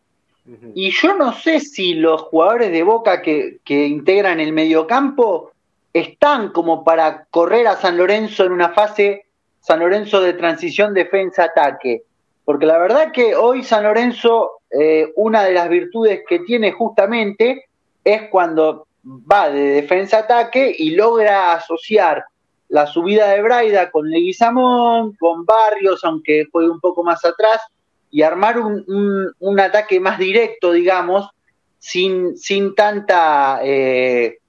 [SPEAKER 2] Y yo no sé si los jugadores de Boca que, que integran el mediocampo están como para correr a San Lorenzo en una fase San Lorenzo de transición defensa-ataque. Porque la verdad que hoy San Lorenzo eh, una de las virtudes que tiene justamente es cuando va de defensa-ataque y logra asociar la subida de Braida con Leguizamón, con Barrios, aunque juegue un poco más atrás, y armar un, ataque más directo, digamos, sin, sin tanta eh,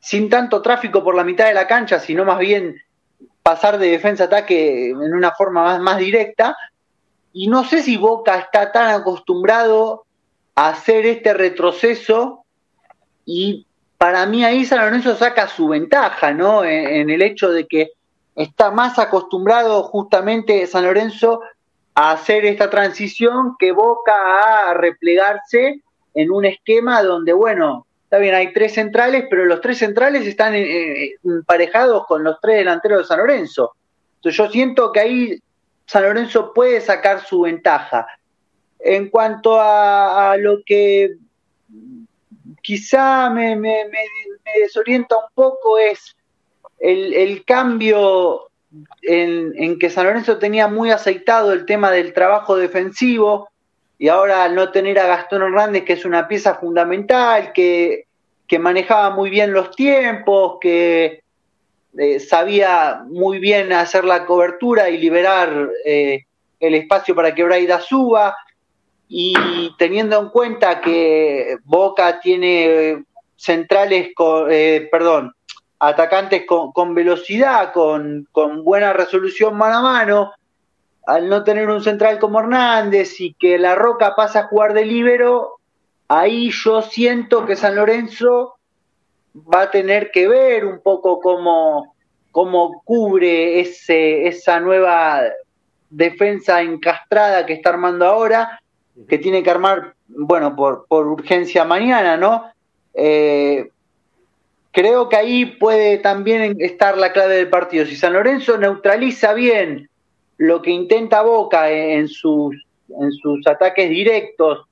[SPEAKER 2] sin tanto tráfico por la mitad de la cancha, sino más bien pasar de defensa-ataque en una forma más, más directa, y no sé si Boca está tan acostumbrado a hacer este retroceso y para mí ahí San Lorenzo saca su ventaja, ¿no? En, el hecho de que está más acostumbrado justamente San Lorenzo a hacer esta transición que Boca a replegarse en un esquema donde, bueno, está bien, hay tres centrales, pero los tres centrales están eh, eh, emparejados con los tres delanteros de San Lorenzo. Entonces yo siento que ahí San Lorenzo puede sacar su ventaja. En cuanto a, lo que quizá me, desorienta un poco es el, cambio en, que San Lorenzo tenía muy aceitado el tema del trabajo defensivo y ahora al no tener a Gastón Hernández, que es una pieza fundamental, que manejaba muy bien los tiempos, que eh, sabía muy bien hacer la cobertura y liberar eh, el espacio para que Braida suba, y teniendo en cuenta que Boca tiene centrales, eh, perdón, atacantes con, velocidad, con, con, buena resolución mano a mano, al no tener un central como Hernández y que La Roca pasa a jugar de líbero, ahí yo siento que San Lorenzo va a tener que ver un poco cómo, cómo cubre ese, esa nueva defensa encastrada que está armando ahora, que tiene que armar, bueno, por, por urgencia mañana, ¿no? Eh, creo que ahí puede también estar la clave del partido. Si San Lorenzo neutraliza bien lo que intenta Boca en sus, en sus ataques directos,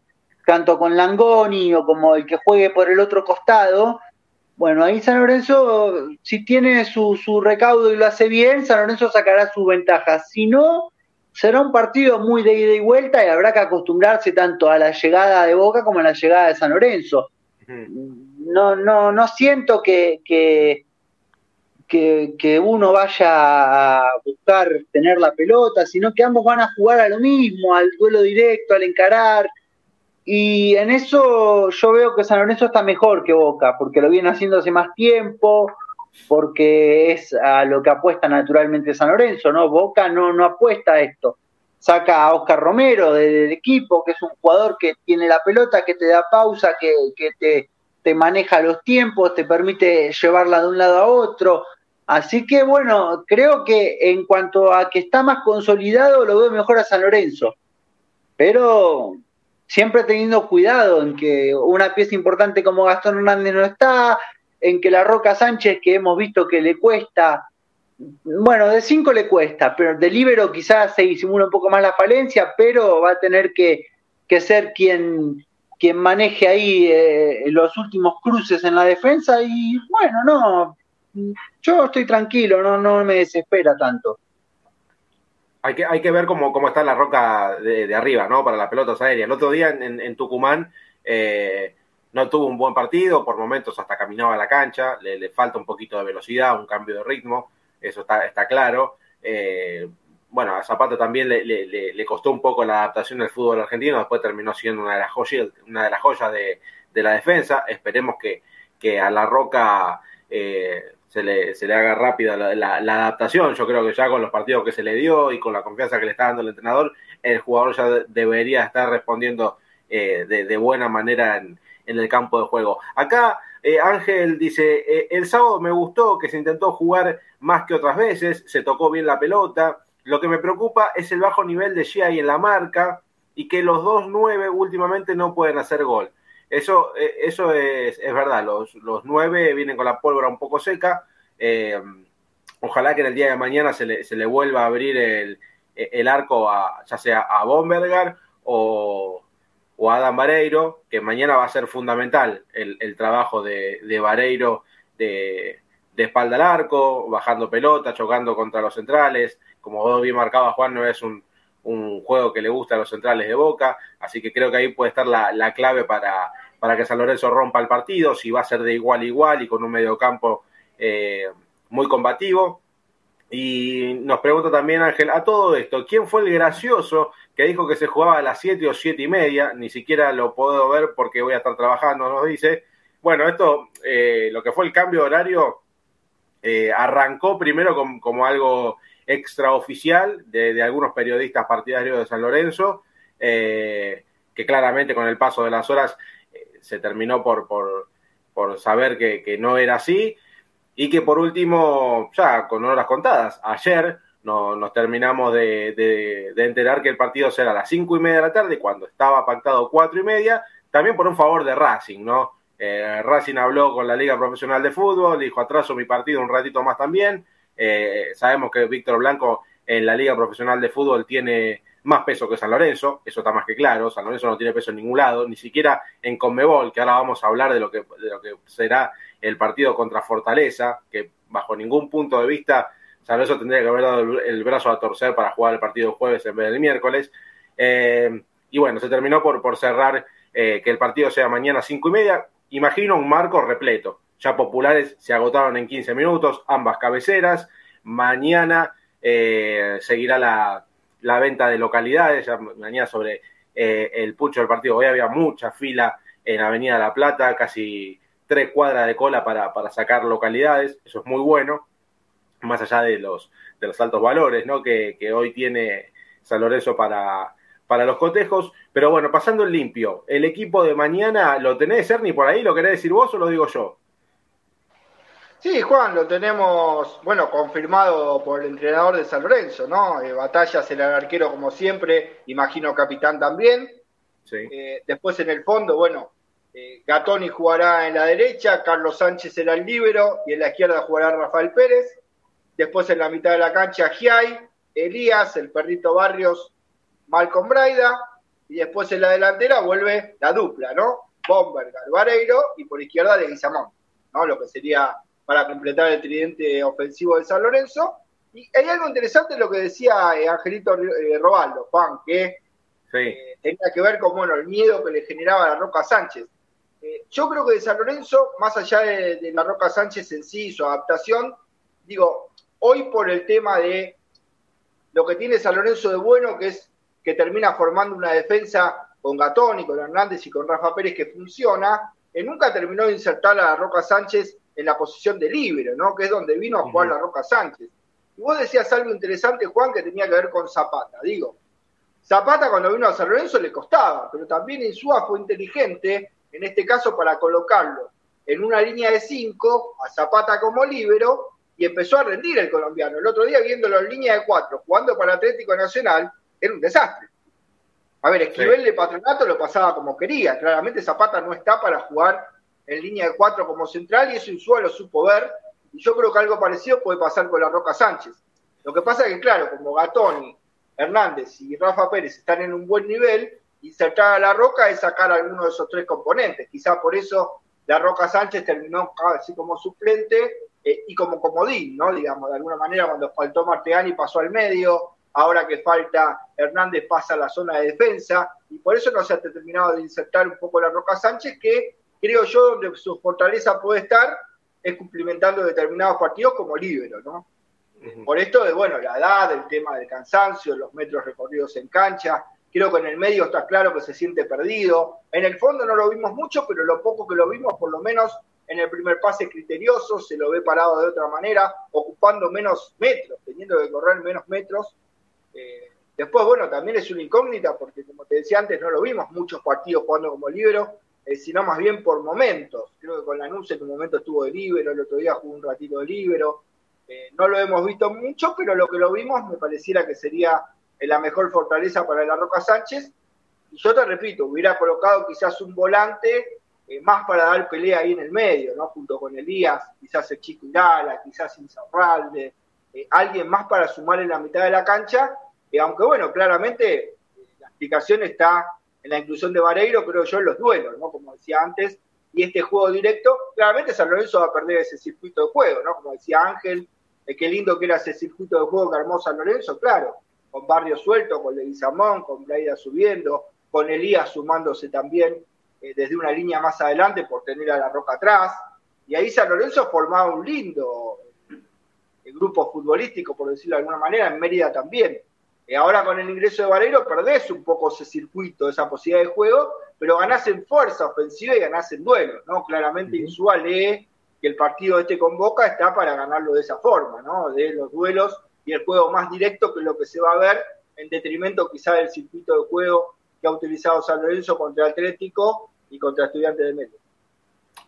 [SPEAKER 2] tanto con Langoni o como el que juegue por el otro costado, bueno, ahí San Lorenzo, si tiene su, su recaudo y lo hace bien, San Lorenzo sacará sus ventajas. Si no, será un partido muy de ida y vuelta y habrá que acostumbrarse tanto a la llegada de Boca como a la llegada de San Lorenzo. No, no, no siento que, que, que, uno vaya a buscar tener la pelota, sino que ambos van a jugar a lo mismo, al duelo directo, al encarar. Y en eso yo veo que San Lorenzo está mejor que Boca, porque lo viene haciendo hace más tiempo, porque es a lo que apuesta naturalmente San Lorenzo, ¿no? Boca no, no apuesta a esto. Saca a Oscar Romero del, equipo, que es un jugador que tiene la pelota, que te da pausa, que, que te, te maneja los tiempos, te permite llevarla de un lado a otro. Así que bueno, creo que en cuanto a que está más consolidado, lo veo mejor a San Lorenzo. Pero siempre teniendo cuidado en que una pieza importante como Gastón Hernández no está, en que la Roca Sánchez, que hemos visto que le cuesta, bueno, de 5 le cuesta, pero de libero quizás se disimula un poco más la falencia, pero va a tener que, ser quien, quien maneje ahí eh, los últimos cruces en la defensa y bueno, no, yo estoy tranquilo, no, no me desespera tanto.
[SPEAKER 1] Hay que, hay que ver cómo, cómo está la roca de, arriba, ¿no? Para las pelotas aéreas. El otro día en, Tucumán eh, no tuvo un buen partido, por momentos hasta caminaba la cancha, le, falta un poquito de velocidad, un cambio de ritmo, eso está, está claro. Eh, bueno, a Zapata también le, le, costó un poco la adaptación al fútbol argentino, después terminó siendo una de las joyas, una de, las joyas de, la defensa. Esperemos que, que a la Roca eh, se le, se le haga rápida la, adaptación. Yo creo que ya con los partidos que se le dio y con la confianza que le está dando el entrenador, el jugador ya debería estar respondiendo eh, de, buena manera en, el campo de juego. Acá eh, Ángel dice, eh, el sábado me gustó que se intentó jugar más que otras veces, se tocó bien la pelota. Lo que me preocupa es el bajo nivel de Gia en la marca y que los dos nueve últimamente no pueden hacer gol. Eso, eh, eso es, es, verdad, los, los nueve vienen con la pólvora un poco seca. Eh, ojalá que en el día de mañana se le, se le vuelva a abrir el, el arco a, ya sea a Bombergar o, o a Adam Vareiro, que mañana va a ser fundamental el, el trabajo de, de Vareiro de, de, espalda al arco, bajando pelota, chocando contra los centrales. Como vos bien marcaba Juan, no es un, un juego que le gusta a los centrales de Boca, así que creo que ahí puede estar la, la clave para, para, que San Lorenzo rompa el partido, si va a ser de igual a igual y con un mediocampo eh, muy combativo. Y nos pregunta también Ángel, a todo esto, ¿quién fue el gracioso que dijo que se jugaba a las 7 o 7 y media? Ni siquiera lo puedo ver porque voy a estar trabajando, nos dice. Bueno, esto, eh, lo que fue el cambio de horario, eh, arrancó primero como algo extraoficial de, algunos periodistas partidarios de San Lorenzo, eh, que claramente con el paso de las horas eh, se terminó por, por, por saber que, que, no era así. Y que por último, ya con horas contadas, ayer no, nos terminamos de, de, enterar que el partido será a las cinco y media de la tarde, cuando estaba pactado cuatro y media, también por un favor de Racing, ¿no? Eh, Racing habló con la Liga Profesional de Fútbol, dijo atraso mi partido un ratito más también. Eh, sabemos que Víctor Blanco en la Liga Profesional de Fútbol tiene más peso que San Lorenzo, eso está más que claro, San Lorenzo no tiene peso en ningún lado, ni siquiera en Conmebol, que ahora vamos a hablar de lo que, de lo que será el partido contra Fortaleza, que bajo ningún punto de vista San Lorenzo tendría que haber dado el, brazo a torcer para jugar el partido jueves en vez del miércoles. Eh, y bueno, se terminó por, por cerrar eh, que el partido sea mañana a cinco y media. Imagino un marco repleto. Ya populares se agotaron en 15 minutos, ambas cabeceras. Mañana eh, seguirá la, la venta de localidades, ya mañana sobre eh, el pucho del partido. Hoy había mucha fila en Avenida La Plata, casi tres cuadras de cola para, para sacar localidades, eso es muy bueno, más allá de los, de los altos valores ¿no? que, que hoy tiene San Lorenzo para, para los cotejos. Pero bueno, pasando el limpio, el equipo de mañana, ¿lo tenés, Ernie, por ahí? ¿Lo querés decir vos o lo digo yo?
[SPEAKER 3] Sí, Juan, lo tenemos, bueno, confirmado por el entrenador de San Lorenzo, ¿no? Eh, Batalla será el arquero como siempre, imagino capitán también. Sí. Eh, después en el fondo, bueno, eh, Gatoni jugará en la derecha, Carlos Sánchez será el líbero y en la izquierda jugará Rafael Pérez. Después en la mitad de la cancha, Giai, Elías, el perrito Barrios, Malcolm Braida. Y después en la delantera vuelve la dupla, ¿no? Bomber, Galvareiro y por izquierda de Guizamón, ¿no? Lo que sería para completar el tridente ofensivo de San Lorenzo. Y hay algo interesante en lo que decía eh, Angelito eh, Robaldo, Juan, que eh, tenía que ver con bueno, el miedo que le generaba a la Roca Sánchez. yo creo que de San Lorenzo, más allá de, la Roca Sánchez en sí, su adaptación, digo, hoy por el tema de lo que tiene San Lorenzo de bueno, que es que termina formando una defensa con Gatón y con Hernández y con Rafa Pérez que funciona, nunca terminó de insertar a la Roca Sánchez en la posición de libre, ¿no? Que es donde vino a jugar la Roca Sánchez. Y vos decías algo interesante, Juan, que tenía que ver con Zapata. Digo, Zapata cuando vino a San Lorenzo le costaba, pero también Insúa fue inteligente, en este caso para colocarlo en una línea de cinco, a Zapata como líbero, y empezó a rendir el colombiano. El otro día viéndolo en línea de cuatro, jugando para Atlético Nacional, era un desastre. A ver, Esquivel de Patronato lo pasaba como quería. Claramente Zapata no está para jugar en línea de cuatro como central y eso Insúa lo supo ver. Y yo creo que algo parecido puede pasar con la Roca Sánchez. Lo que pasa es que, claro, como Gatoni, Hernández y Rafa Pérez están en un buen nivel, insertar a la Roca es sacar alguno de esos tres componentes. Quizá por eso la Roca Sánchez terminó así como suplente eh, y como comodín, ¿no? Digamos, de alguna manera cuando faltó Martegani pasó al medio, ahora que falta Hernández pasa a la zona de defensa, y por eso no se ha terminado de insertar un poco la Roca Sánchez, que creo yo, donde su fortaleza puede estar es cumplimentando determinados partidos como líbero, ¿no? Por esto de, bueno, la edad, el tema del cansancio, los metros recorridos en cancha, creo que en el medio está claro que se siente perdido. En el fondo no lo vimos mucho, pero lo poco que lo vimos, por lo menos en el primer pase criterioso, se lo ve parado de otra manera, ocupando menos metros, teniendo que correr menos metros. Eh, después, bueno, también es una incógnita, porque como te decía antes, no lo vimos muchos partidos jugando como libero, eh, sino más bien por momentos. Creo que con la NUS en un momento estuvo de libero, el otro día jugó un ratito de libero. Eh, no lo hemos visto mucho, pero lo que lo vimos me pareciera que sería eh, la mejor fortaleza para la Roca Sánchez. Y yo te repito, hubiera colocado quizás un volante más para dar pelea ahí en el medio, ¿no? Junto con Elías, quizás el Chico Irala, quizás Insaurralde, alguien más para sumar en la mitad de la cancha, aunque bueno, claramente la explicación está en la inclusión de Vareiro, creo yo, en los duelos, ¿no? Como decía antes, y este juego directo, claramente San Lorenzo va a perder ese circuito de juego, ¿no? Como decía Ángel, eh, qué lindo que era ese circuito de juego que armó San Lorenzo, claro, con Barrio suelto, con Leguizamón, con Blaida subiendo, con Elías sumándose también eh, desde una línea más adelante por tener a la roca atrás, y ahí San Lorenzo formaba un lindo eh, grupo futbolístico, por decirlo de alguna manera, en Mérida también. Y ahora con el ingreso de Valero perdés un poco ese circuito, esa posibilidad de juego, pero ganás en fuerza ofensiva y ganás en duelo, ¿no? Claramente Insúa lee que el partido este con Boca está para ganarlo de esa forma, ¿no? De los duelos y el juego más directo que es lo que se va a ver, en detrimento quizá del circuito de juego que ha utilizado San Lorenzo contra Atlético y contra Estudiantes de México.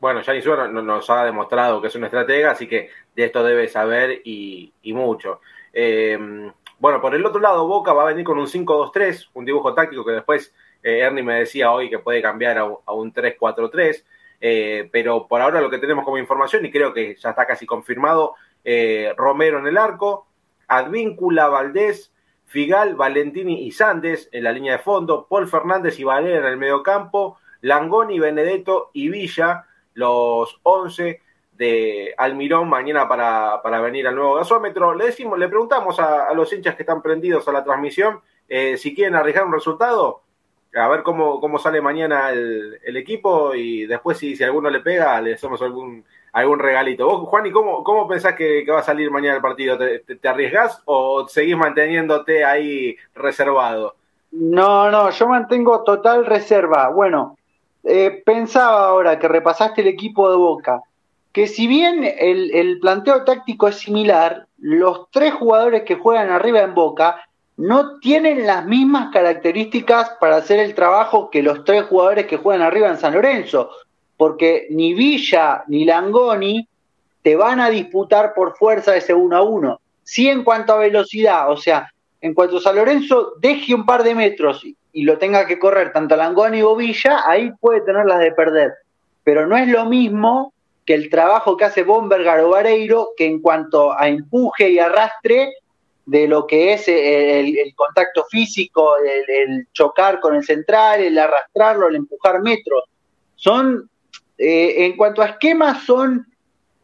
[SPEAKER 1] bueno, Gianni Suárez nos ha demostrado que es un estratega, así que de esto debe saber y, mucho. Eh, bueno, por el otro lado, Boca va a venir con un 5-2-3, un dibujo táctico que después eh, Ernie me decía hoy que puede cambiar a, un 3-4-3, eh, pero por ahora lo que tenemos como información, y creo que ya está casi confirmado, eh, Romero en el arco, Advíncula, Valdés, Figal, Valentini y Sandes en la línea de fondo, Paul Fernández y Valera en el medio campo, Langoni, Benedetto y Villa, los 11 de Almirón mañana para, para, venir al nuevo gasómetro. Le decimos, le preguntamos a, los hinchas que están prendidos a la transmisión eh, si quieren arriesgar un resultado, a ver cómo, cómo sale mañana el, equipo y después si, si alguno le pega, le hacemos algún, algún regalito. Vos, Juan, ¿y cómo, cómo pensás que, va a salir mañana el partido? ¿Te, te, o seguís manteniéndote ahí reservado?
[SPEAKER 2] No, no, yo mantengo total reserva. Bueno, eh, pensaba ahora que repasaste el equipo de Boca que si bien el, planteo táctico es similar, los tres jugadores que juegan arriba en Boca no tienen las mismas características para hacer el trabajo que los tres jugadores que juegan arriba en San Lorenzo, porque ni Villa ni Langoni te van a disputar por fuerza ese uno a uno. Sí en cuanto a velocidad, o sea, en cuanto San Lorenzo deje un par de metros y, lo tenga que correr tanto Langoni o Villa, ahí puede tenerlas de perder. Pero no es lo mismo que el trabajo que hace Bombergar o Vareiro, que en cuanto a empuje y arrastre de lo que es el, contacto físico, el, chocar con el central, el arrastrarlo, el empujar metros, son, eh, en cuanto a esquemas, son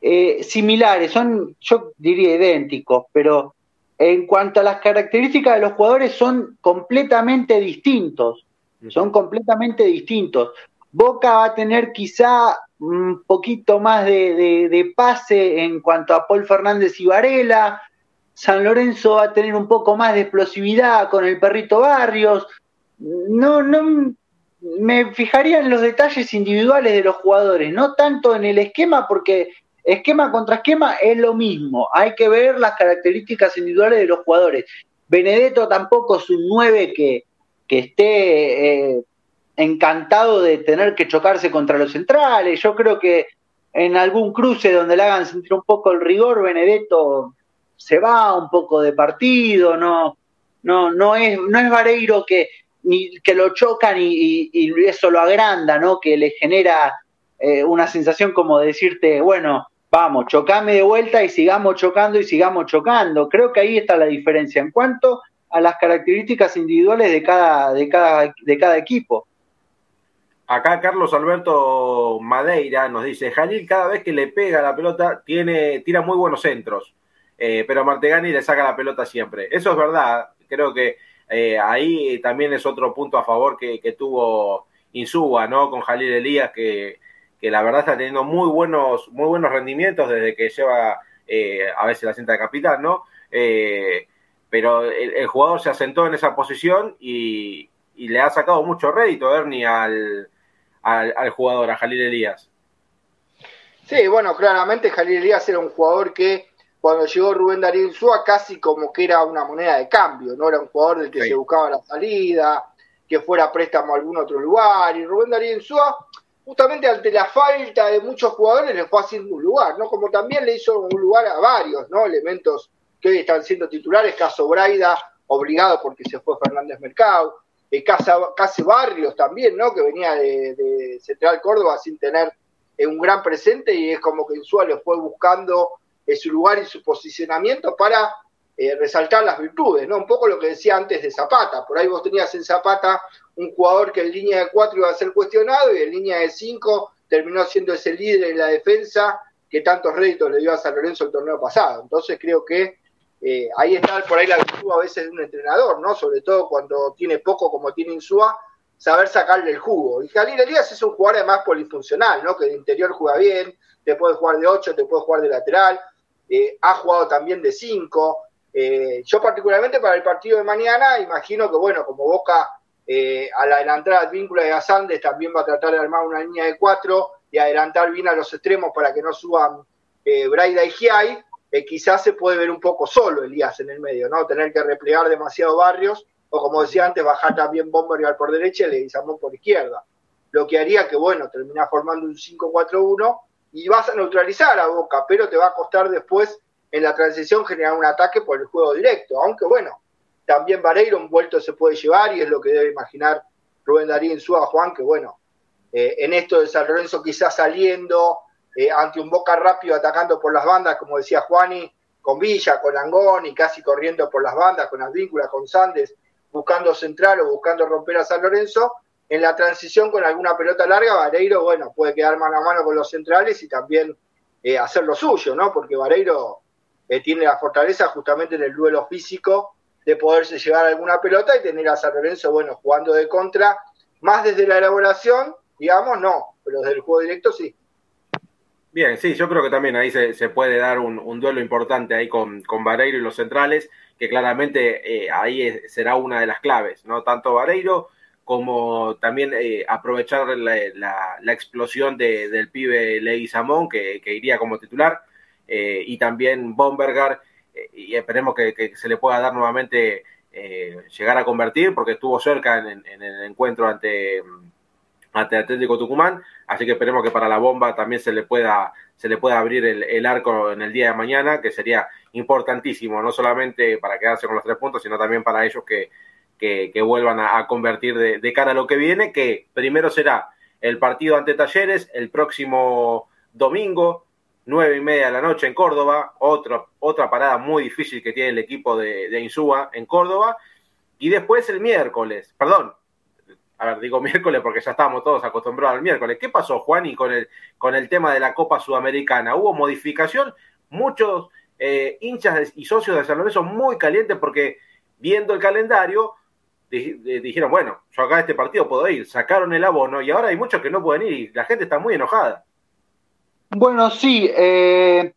[SPEAKER 2] eh, similares, son, yo diría, idénticos, pero en cuanto a las características de los jugadores, son completamente distintos. Son completamente distintos. Boca va a tener quizá un poquito más de, pase en cuanto a Paul Fernández y Varela. San Lorenzo va a tener un poco más de explosividad con el perrito Barrios. No, no me fijaría en los detalles individuales de los jugadores, no tanto en el esquema, porque esquema contra esquema es lo mismo. Hay que ver las características individuales de los jugadores. Benedetto tampoco es un 9 que, que esté eh, encantado de tener que chocarse contra los centrales. Yo creo que en algún cruce donde le hagan sentir un poco el rigor, Benedetto se va un poco de partido, no, no, no es, no es Vareiro que, ni, que lo chocan y, eso lo agranda, ¿no? Que le genera eh, una sensación como de decirte, bueno, vamos, chocame de vuelta y sigamos chocando y sigamos chocando. Creo que ahí está la diferencia en cuanto a las características individuales de cada, de cada, de cada equipo.
[SPEAKER 1] Acá Carlos Alberto Madeira nos dice, Jalil cada vez que le pega la pelota tiene, tira muy buenos centros, eh, pero Martegani le saca la pelota siempre. Eso es verdad, creo que eh, ahí también es otro punto a favor que, tuvo Insúa, ¿no? Con Jalil Elías, que, que, la verdad está teniendo muy buenos, muy buenos rendimientos desde que lleva eh, a veces la cinta de capitán, ¿no? pero el, jugador se asentó en esa posición y, y le ha sacado mucho rédito, Ernie, al, al, jugador, a Jalil Elías.
[SPEAKER 3] Sí, bueno, claramente Jalil Elías era un jugador que cuando llegó Rubén Darío Insúa casi como que era una moneda de cambio, ¿no? Era un jugador del que se buscaba la salida, que fuera préstamo a algún otro lugar, y Rubén Darío Insúa, justamente ante la falta de muchos jugadores, le fue haciendo un lugar, ¿no? Como también le hizo un lugar a varios, ¿no? Elementos que hoy están siendo titulares, caso Braida, obligado porque se fue Fernández Mercado, Casi Barrios también, ¿no? Que venía de, Central Córdoba sin tener eh, un gran presente y es como que Insúa fue buscando eh, su lugar y su posicionamiento para eh, resaltar las virtudes, ¿no? Un poco lo que decía antes de Zapata. Por ahí vos tenías en Zapata un jugador que en línea de cuatro iba a ser cuestionado y en línea de cinco terminó siendo ese líder en la defensa que tantos réditos le dio a San Lorenzo el torneo pasado. Entonces creo que eh, ahí está por ahí la virtud a veces de un entrenador, ¿no? Sobre todo cuando tiene poco como tiene Insúa, saber sacarle el jugo. Y Jalil Elías es un jugador además polifuncional, ¿no? Que de interior juega bien, te puede jugar de 8, te puede jugar de lateral, eh, ha jugado también de 5. Eh, yo particularmente para el partido de mañana imagino que, bueno, como Boca al adelantar vínculo de Asandes también va a tratar de armar una línea de 4 y adelantar bien a los extremos para que no suban Braida y Giai eh, quizás se puede ver un poco solo Elías en el medio, ¿no? Tener que replegar demasiado barrios, o como decía antes, bajar también Bombergar por derecha y Leguizamón por izquierda. lo que haría que, bueno, termina formando un 5-4-1 y vas a neutralizar a Boca, pero te va a costar después en la transición generar un ataque por el juego directo, aunque bueno, también Vareiro vuelto se puede llevar y es lo que debe imaginar Rubén Darío en a Juan, que bueno, eh, en esto de San Lorenzo quizás saliendo eh, ante un Boca rápido atacando por las bandas, como decía Juani, con Villa, con Angón y casi corriendo por las bandas, con Advíncula, con Sandes, buscando central o buscando romper a San Lorenzo, en la transición con alguna pelota larga, Vareiro, bueno, puede quedar mano a mano con los centrales y también eh, hacer lo suyo, ¿no? Porque Vareiro tiene la fortaleza justamente en el duelo físico de poderse llevar alguna pelota y tener a San Lorenzo, bueno, jugando de contra, más desde la elaboración, digamos, no, pero desde el juego directo sí.
[SPEAKER 1] Bien, sí, yo creo que también ahí se, puede dar un, duelo importante ahí con, con Vareiro y los centrales, que claramente eh, ahí será una de las claves, ¿no? Tanto Vareiro como también eh, aprovechar la, explosión del pibe Ley Samón, que, iría como titular, eh, y también Bombergar, y esperemos que, se le pueda dar nuevamente eh, llegar a convertir, porque estuvo cerca en, el encuentro ante, ante Atlético Tucumán, así que esperemos que para la bomba también se le pueda, se le pueda abrir el, arco en el día de mañana, que sería importantísimo, no solamente para quedarse con los tres puntos, sino también para ellos que, que, vuelvan a, convertir de, cara a lo que viene, que primero será el partido ante Talleres el próximo domingo, nueve y media de la noche en Córdoba, otra, otra parada muy difícil que tiene el equipo de, de Insúa en Córdoba, y después el miércoles, perdón, a ver, digo miércoles porque ya estábamos todos acostumbrados al miércoles. ¿Qué pasó, Juan, y con el, con el tema de la Copa Sudamericana? ¿Hubo modificación? Muchos eh, hinchas y socios de San Lorenzo muy calientes porque viendo el calendario dijeron, bueno, yo acá a este partido puedo ir, sacaron el abono y ahora hay muchos que no pueden ir y la gente está muy enojada.
[SPEAKER 2] Bueno, sí, eh,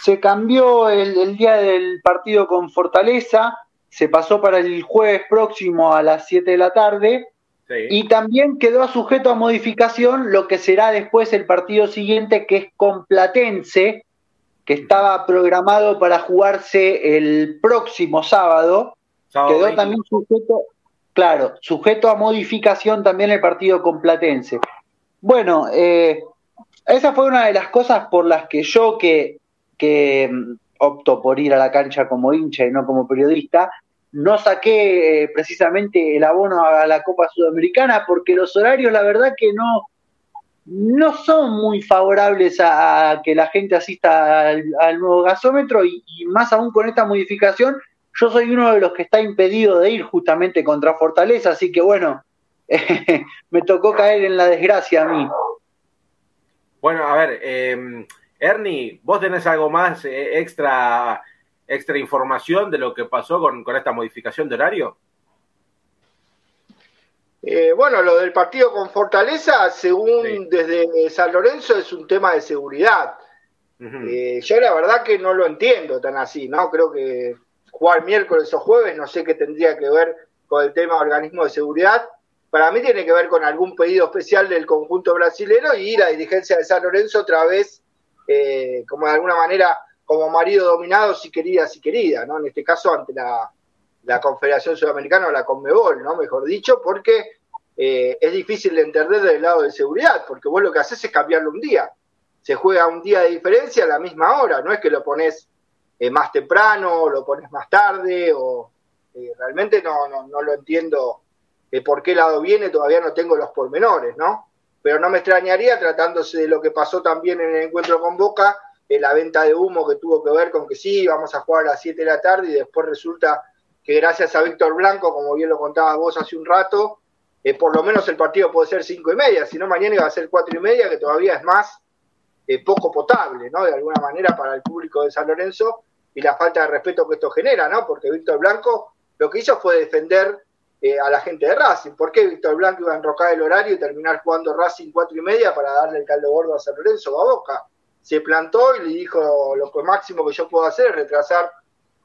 [SPEAKER 2] se cambió el, día del partido con Fortaleza, se pasó para el jueves próximo a las 7 de la tarde y también quedó sujeto a modificación lo que será después el partido siguiente que es con Platense, que estaba programado para jugarse el próximo sábado, quedó también sujeto, claro, sujeto a modificación también el partido con Platense. Bueno, eh, esa fue una de las cosas por las que yo que, que mm, opto por ir a la cancha como hincha y no como periodista, no saqué eh, precisamente el abono a la Copa Sudamericana porque los horarios la verdad que no, no son muy favorables a, que la gente asista al, nuevo gasómetro y, más aún con esta modificación, yo soy uno de los que está impedido de ir justamente contra Fortaleza, así que bueno, me tocó caer en la desgracia a mí.
[SPEAKER 1] Bueno, a ver, eh, Ernie, ¿vos tenés algo más eh, extra, extra información de lo que pasó con, esta modificación de horario?
[SPEAKER 3] Eh, bueno, lo del partido con Fortaleza, según desde San Lorenzo, es un tema de seguridad. Eh, yo la verdad que no lo entiendo tan así, ¿no? Creo que jugar miércoles o jueves, no sé qué tendría que ver con el tema de organismo de seguridad para mí tiene que ver con algún pedido especial del conjunto brasilero y la dirigencia de San Lorenzo otra vez, eh, como de alguna manera, como marido dominado, si querida, si querida, ¿no? En este caso ante la, Confederación Sudamericana o la Conmebol, ¿no? Mejor dicho, porque eh, es difícil de entender del lado de seguridad, porque vos lo que haces es cambiarlo un día. Se juega un día de diferencia a la misma hora, no es que lo pones eh, más temprano, o lo pones más tarde, o realmente no, no, no lo entiendo por qué lado viene todavía no tengo los pormenores, ¿no? Pero no me extrañaría, tratándose de lo que pasó también en el encuentro con Boca, la venta de humo que tuvo que ver con que sí, vamos a jugar a las 7 de la tarde y después resulta que gracias a Víctor Blanco, como bien lo contabas vos hace un rato, eh, por lo menos el partido puede ser cinco y media, si no mañana iba a ser cuatro y media, que todavía es más eh, poco potable, ¿no? De alguna manera para el público de San Lorenzo y la falta de respeto que esto genera, ¿no? Porque Víctor Blanco lo que hizo fue defender eh, a la gente de Racing. ¿Por qué Víctor Blanco iba a enrocar el horario y terminar jugando Racing cuatro y media para darle el caldo gordo a San Lorenzo o a Boca? Se plantó y le dijo lo máximo que yo puedo hacer es retrasar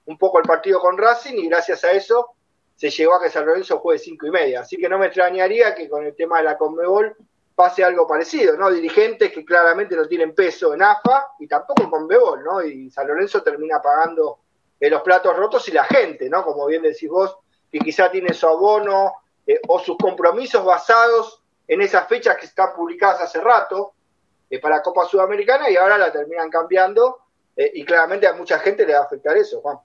[SPEAKER 3] un poco el partido con Racing y gracias a eso se llegó a que San Lorenzo juegue cinco y media. Así que no me extrañaría que con el tema de la Conmebol pase algo parecido, ¿no? Dirigentes que claramente no tienen peso en AFA y tampoco en Conmebol, ¿no? Y San Lorenzo termina pagando eh, los platos rotos y la gente, ¿no? Como bien decís vos, que quizá tiene su abono eh, o sus compromisos basados en esas fechas que están publicadas hace rato eh, para Copa Sudamericana y ahora la terminan cambiando eh, y claramente a mucha gente le va a afectar eso, Juan.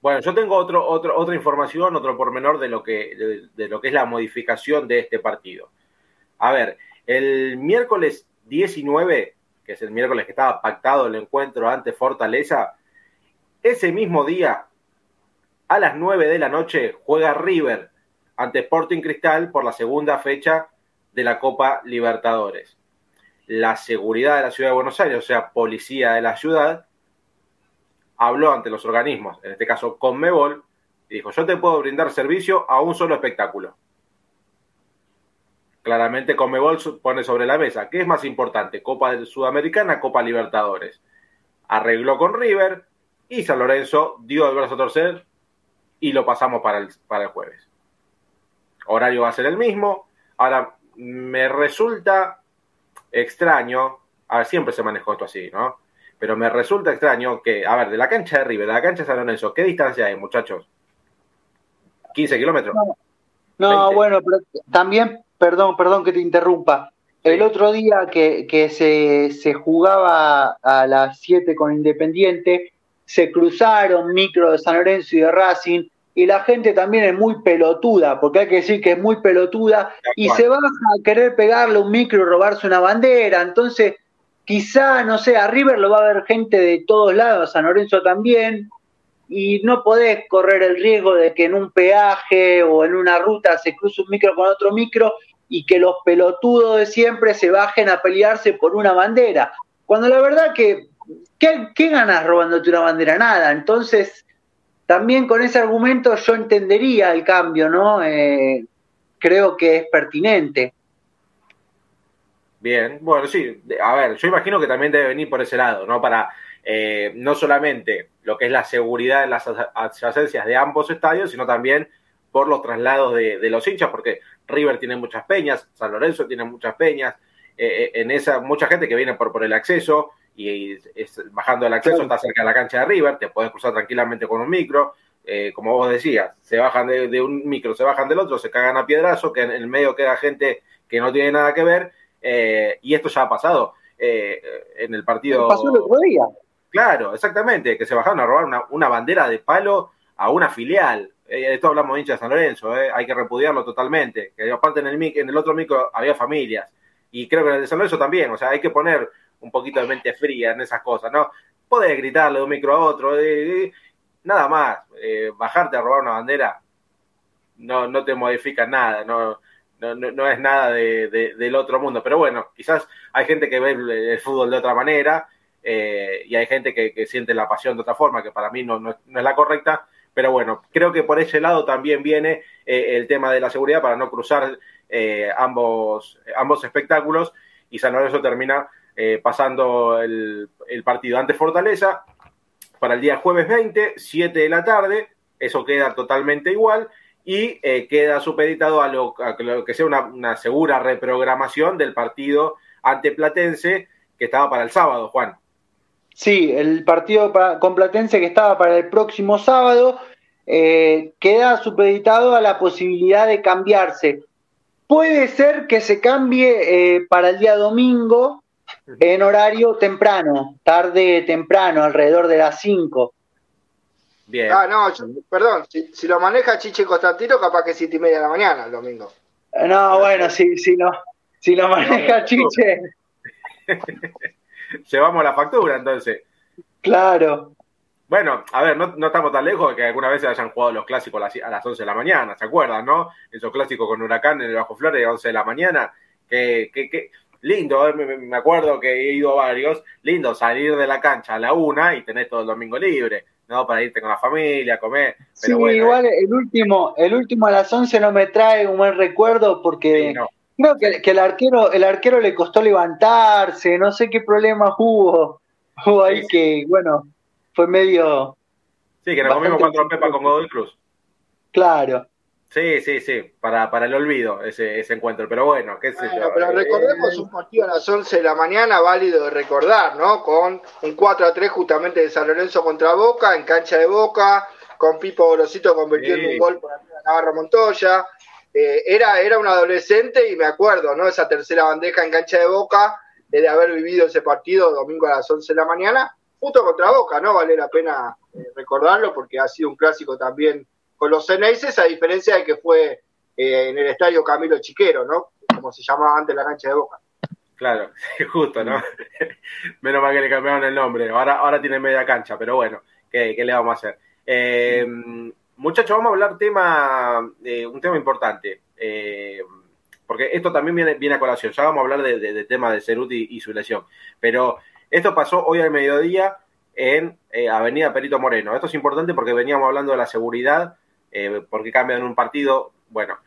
[SPEAKER 1] Bueno, yo tengo otro, otro, otra información, otro pormenor de lo, que, de, de lo que es la modificación de este partido. A ver, el miércoles 19, que es el miércoles que estaba pactado el encuentro ante Fortaleza, ese mismo día, a las 9 de la noche, juega River ante Sporting Cristal por la segunda fecha de la Copa Libertadores. La seguridad de la ciudad de Buenos Aires, o sea, policía de la ciudad, habló ante los organismos, en este caso Conmebol, y dijo, yo te puedo brindar servicio a un solo espectáculo. Claramente Conmebol pone sobre la mesa, ¿qué es más importante? Copa Sudamericana, Copa Libertadores. Arregló con River y San Lorenzo dio el brazo a torcer y lo pasamos para el, para el jueves. Horario va a ser el mismo. Ahora, me resulta extraño, a ver, siempre se manejó esto así, ¿no? Pero me resulta extraño que, a ver, de la cancha de River, de la cancha de San Lorenzo, ¿qué distancia hay, muchachos? ¿15 kilómetros?
[SPEAKER 2] No, no bueno, pero también, perdón, perdón que te interrumpa. El sí. otro día que, que se, se, jugaba a las 7 con Independiente, se cruzaron micro de San Lorenzo y de Racing, y la gente también es muy pelotuda, porque hay que decir que es muy pelotuda, y se baja a querer pegarle un micro y robarse una bandera, entonces quizá, no sé, a River lo va a ver gente de todos lados, a San Lorenzo también, y no podés correr el riesgo de que en un peaje o en una ruta se cruce un micro con otro micro y que los pelotudos de siempre se bajen a pelearse por una bandera. Cuando la verdad que, ¿qué, qué ganas robándote una bandera? Nada. Entonces, también con ese argumento yo entendería el cambio, ¿no? Eh, creo que es pertinente.
[SPEAKER 1] Bien, bueno, sí, a ver, yo imagino que también debe venir por ese lado, ¿no? Para eh, no solamente lo que es la seguridad en las adyacencias de ambos estadios, sino también por los traslados de, los hinchas, porque River tiene muchas peñas, San Lorenzo tiene muchas peñas, eh, en esa mucha gente que viene por el acceso y es, bajando el acceso está cerca de la cancha de River, te puedes cruzar tranquilamente con un micro, eh, como vos decías, se bajan de, de, un micro, se bajan del otro, se cagan a piedrazo, que en el medio queda gente que no tiene nada que ver, eh, y esto ya ha pasado en el partido.
[SPEAKER 2] Pasó el otro día.
[SPEAKER 1] Claro, exactamente, que se bajaron a robar una, una bandera de palo a una filial. Eh, esto hablamos de hinchas de San Lorenzo, eh, hay que repudiarlo totalmente. Que aparte en el, en el otro micro había familias. Y creo que en el de San Lorenzo también, o sea, hay que poner un poquito de mente fría en esas cosas, ¿no? Podés gritarle de un micro a otro, eh, nada más. bajarte a robar una bandera no, no te modifica nada, no, no, no es nada de, de, del otro mundo. Pero bueno, quizás hay gente que ve el, fútbol de otra manera eh, y hay gente que, siente la pasión de otra forma, que para mí no, no, es la correcta, pero bueno, creo que por ese lado también viene eh, el tema de la seguridad para no cruzar eh, ambos, ambos espectáculos y San Lorenzo termina eh, pasando el, partido ante Fortaleza para el día jueves 20, 7 de la tarde, eso queda totalmente igual y eh, queda supeditado a lo, que sea una, segura reprogramación del partido ante Platense que estaba para el sábado, Juan.
[SPEAKER 2] Sí, el partido para, con Platense que estaba para el próximo sábado eh, queda supeditado a la posibilidad de cambiarse. Puede ser que se cambie para el día domingo en horario temprano, tarde temprano, alrededor de las 5.
[SPEAKER 3] Bien. Ah, no, yo, perdón, si, si, lo maneja Chiche Constantino, capaz que siete y media de la mañana el domingo.
[SPEAKER 2] No, bueno, si, si, no, si lo maneja Chiche.
[SPEAKER 1] llevamos la factura entonces.
[SPEAKER 2] Claro.
[SPEAKER 1] Bueno, a ver, no, no, estamos tan lejos de que alguna vez se hayan jugado los clásicos a las 11 de la mañana, ¿se acuerdan, no? Esos clásicos con Huracán en el Bajo Flores de 11 de la mañana, que, que, que lindo, eh, me, acuerdo que he ido a varios, lindo salir de la cancha a la una y tener todo el domingo libre, ¿no? Para irte con la familia, comer.
[SPEAKER 2] Pero sí, bueno, igual eh. el último, el último a las 11 no me trae un buen recuerdo porque... Sí, no Creo que, que, el arquero, el arquero le costó levantarse, no sé qué problemas hubo. Hubo ahí sí, que, bueno, fue medio.
[SPEAKER 1] Sí, que nos comimos cuatro pepas con Godoy Cruz.
[SPEAKER 2] Claro.
[SPEAKER 1] Sí, sí, sí, para, para el olvido ese, ese encuentro, pero bueno, qué sé
[SPEAKER 3] bueno,
[SPEAKER 1] yo.
[SPEAKER 3] Pero recordemos un partido a las 11 de la mañana, válido de recordar, ¿no? Con un 4 a 3 justamente de San Lorenzo contra Boca, en cancha de Boca, con Pipo Grosito convirtiendo sí. un gol por Navarro Montoya, eh, era, era un adolescente y me acuerdo, ¿no? Esa tercera bandeja en cancha de Boca, de haber vivido ese partido domingo a las 11 de la mañana, justo contra Boca, ¿no? Vale la pena eh, recordarlo porque ha sido un clásico también con los Ceneices, a diferencia de que fue eh, en el estadio Camilo Chiquero, ¿no? Como se llamaba antes la cancha de Boca.
[SPEAKER 1] Claro, justo, ¿no? Menos mal que le cambiaron el nombre. Ahora, ahora tiene media cancha, pero bueno, ¿qué, le vamos a hacer? Eh, muchachos, vamos a hablar tema, eh, un tema importante. Eh, porque esto también viene, viene a colación. Ya vamos a hablar del de, tema de Ceruti y, su lesión. Pero esto pasó hoy al mediodía en Avenida Perito Moreno. Esto es importante porque veníamos hablando de la seguridad, porque cambian un partido. Bueno,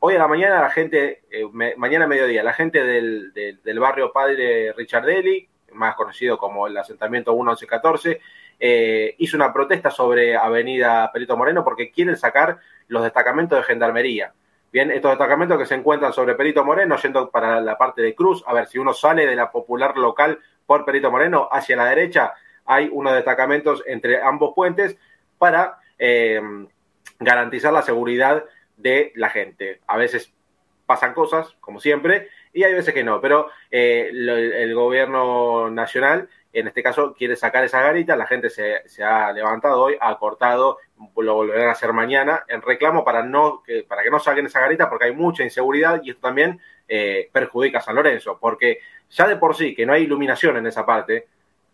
[SPEAKER 1] Hoy a la mañana la gente, eh, mañana a mediodía, la gente del, del, barrio Padre Richardelli, más conocido como el asentamiento 1114, eh, hizo una protesta sobre Avenida Perito Moreno porque quieren sacar los destacamentos de gendarmería. Bien, estos destacamentos que se encuentran sobre Perito Moreno, yendo para la parte de Cruz, a ver si uno sale de la popular local por Perito Moreno hacia la derecha, hay unos destacamentos entre ambos puentes para eh, garantizar la seguridad de la gente. A veces pasan cosas, como siempre, y hay veces que no, pero eh, el gobierno nacional, en este caso, quiere sacar esa garita, la gente se, ha levantado hoy, ha cortado, lo volverán a hacer mañana, en reclamo para, no, que, para que no saquen esa garita, porque hay mucha inseguridad y esto también eh, perjudica a San Lorenzo, porque ya de por sí que no hay iluminación en esa parte,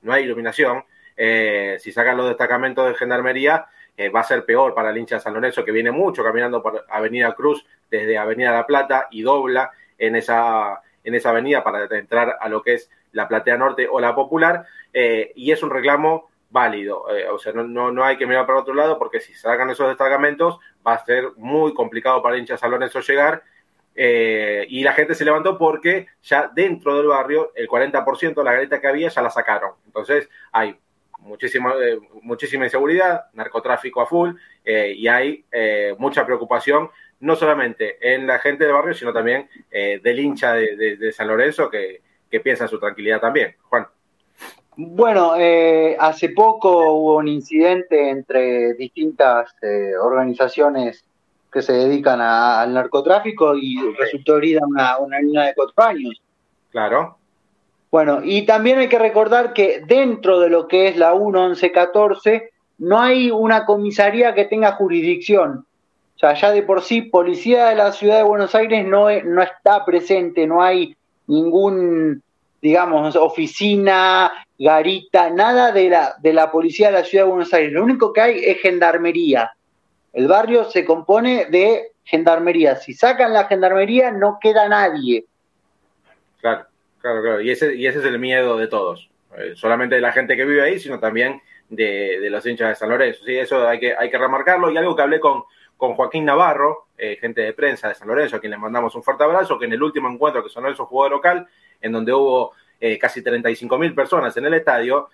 [SPEAKER 1] no hay iluminación, si sacan los destacamentos de gendarmería, va a ser peor para el hincha de San Lorenzo, que viene mucho caminando por Avenida Cruz desde Avenida La Plata y dobla en esa, en esa avenida para entrar a lo que es la Platea Norte o la Popular, eh, y es un reclamo válido. Eh, o sea, no, no, hay que mirar para otro lado porque si sacan esos destacamentos va a ser muy complicado para el hincha San Lorenzo llegar. Eh, y la gente se levantó porque ya dentro del barrio el 40% de la garita que había ya la sacaron. Entonces hay muchísima, eh, muchísima inseguridad, narcotráfico a full, eh, y hay eh, mucha preocupación, no solamente en la gente del barrio, sino también del hincha de, San Lorenzo que, piensa en su tranquilidad también. Juan.
[SPEAKER 2] Bueno, hace poco hubo un incidente entre distintas organizaciones que se dedican al narcotráfico y resultó herida una, una niña de cuatro años.
[SPEAKER 1] Claro.
[SPEAKER 2] Bueno, y también hay que recordar que dentro de lo que es la 1114 no hay una comisaría que tenga jurisdicción. O sea, ya de por sí, policía de la ciudad de Buenos Aires no, no está presente, no hay ningún, digamos, oficina, garita, nada de la, de la policía de la ciudad de Buenos Aires. Lo único que hay es gendarmería. El barrio se compone de gendarmería. Si sacan la gendarmería, no queda nadie.
[SPEAKER 1] Claro. Claro, claro, y ese, y ese es el miedo de todos, eh, solamente de la gente que vive ahí, sino también de, los hinchas de San Lorenzo. Sí, eso hay que, hay que remarcarlo. Y algo que hablé con, con Joaquín Navarro, eh, gente de prensa de San Lorenzo, a quien le mandamos un fuerte abrazo, que en el último encuentro que San Lorenzo jugó de local, en donde hubo eh, casi 35 mil personas en el estadio,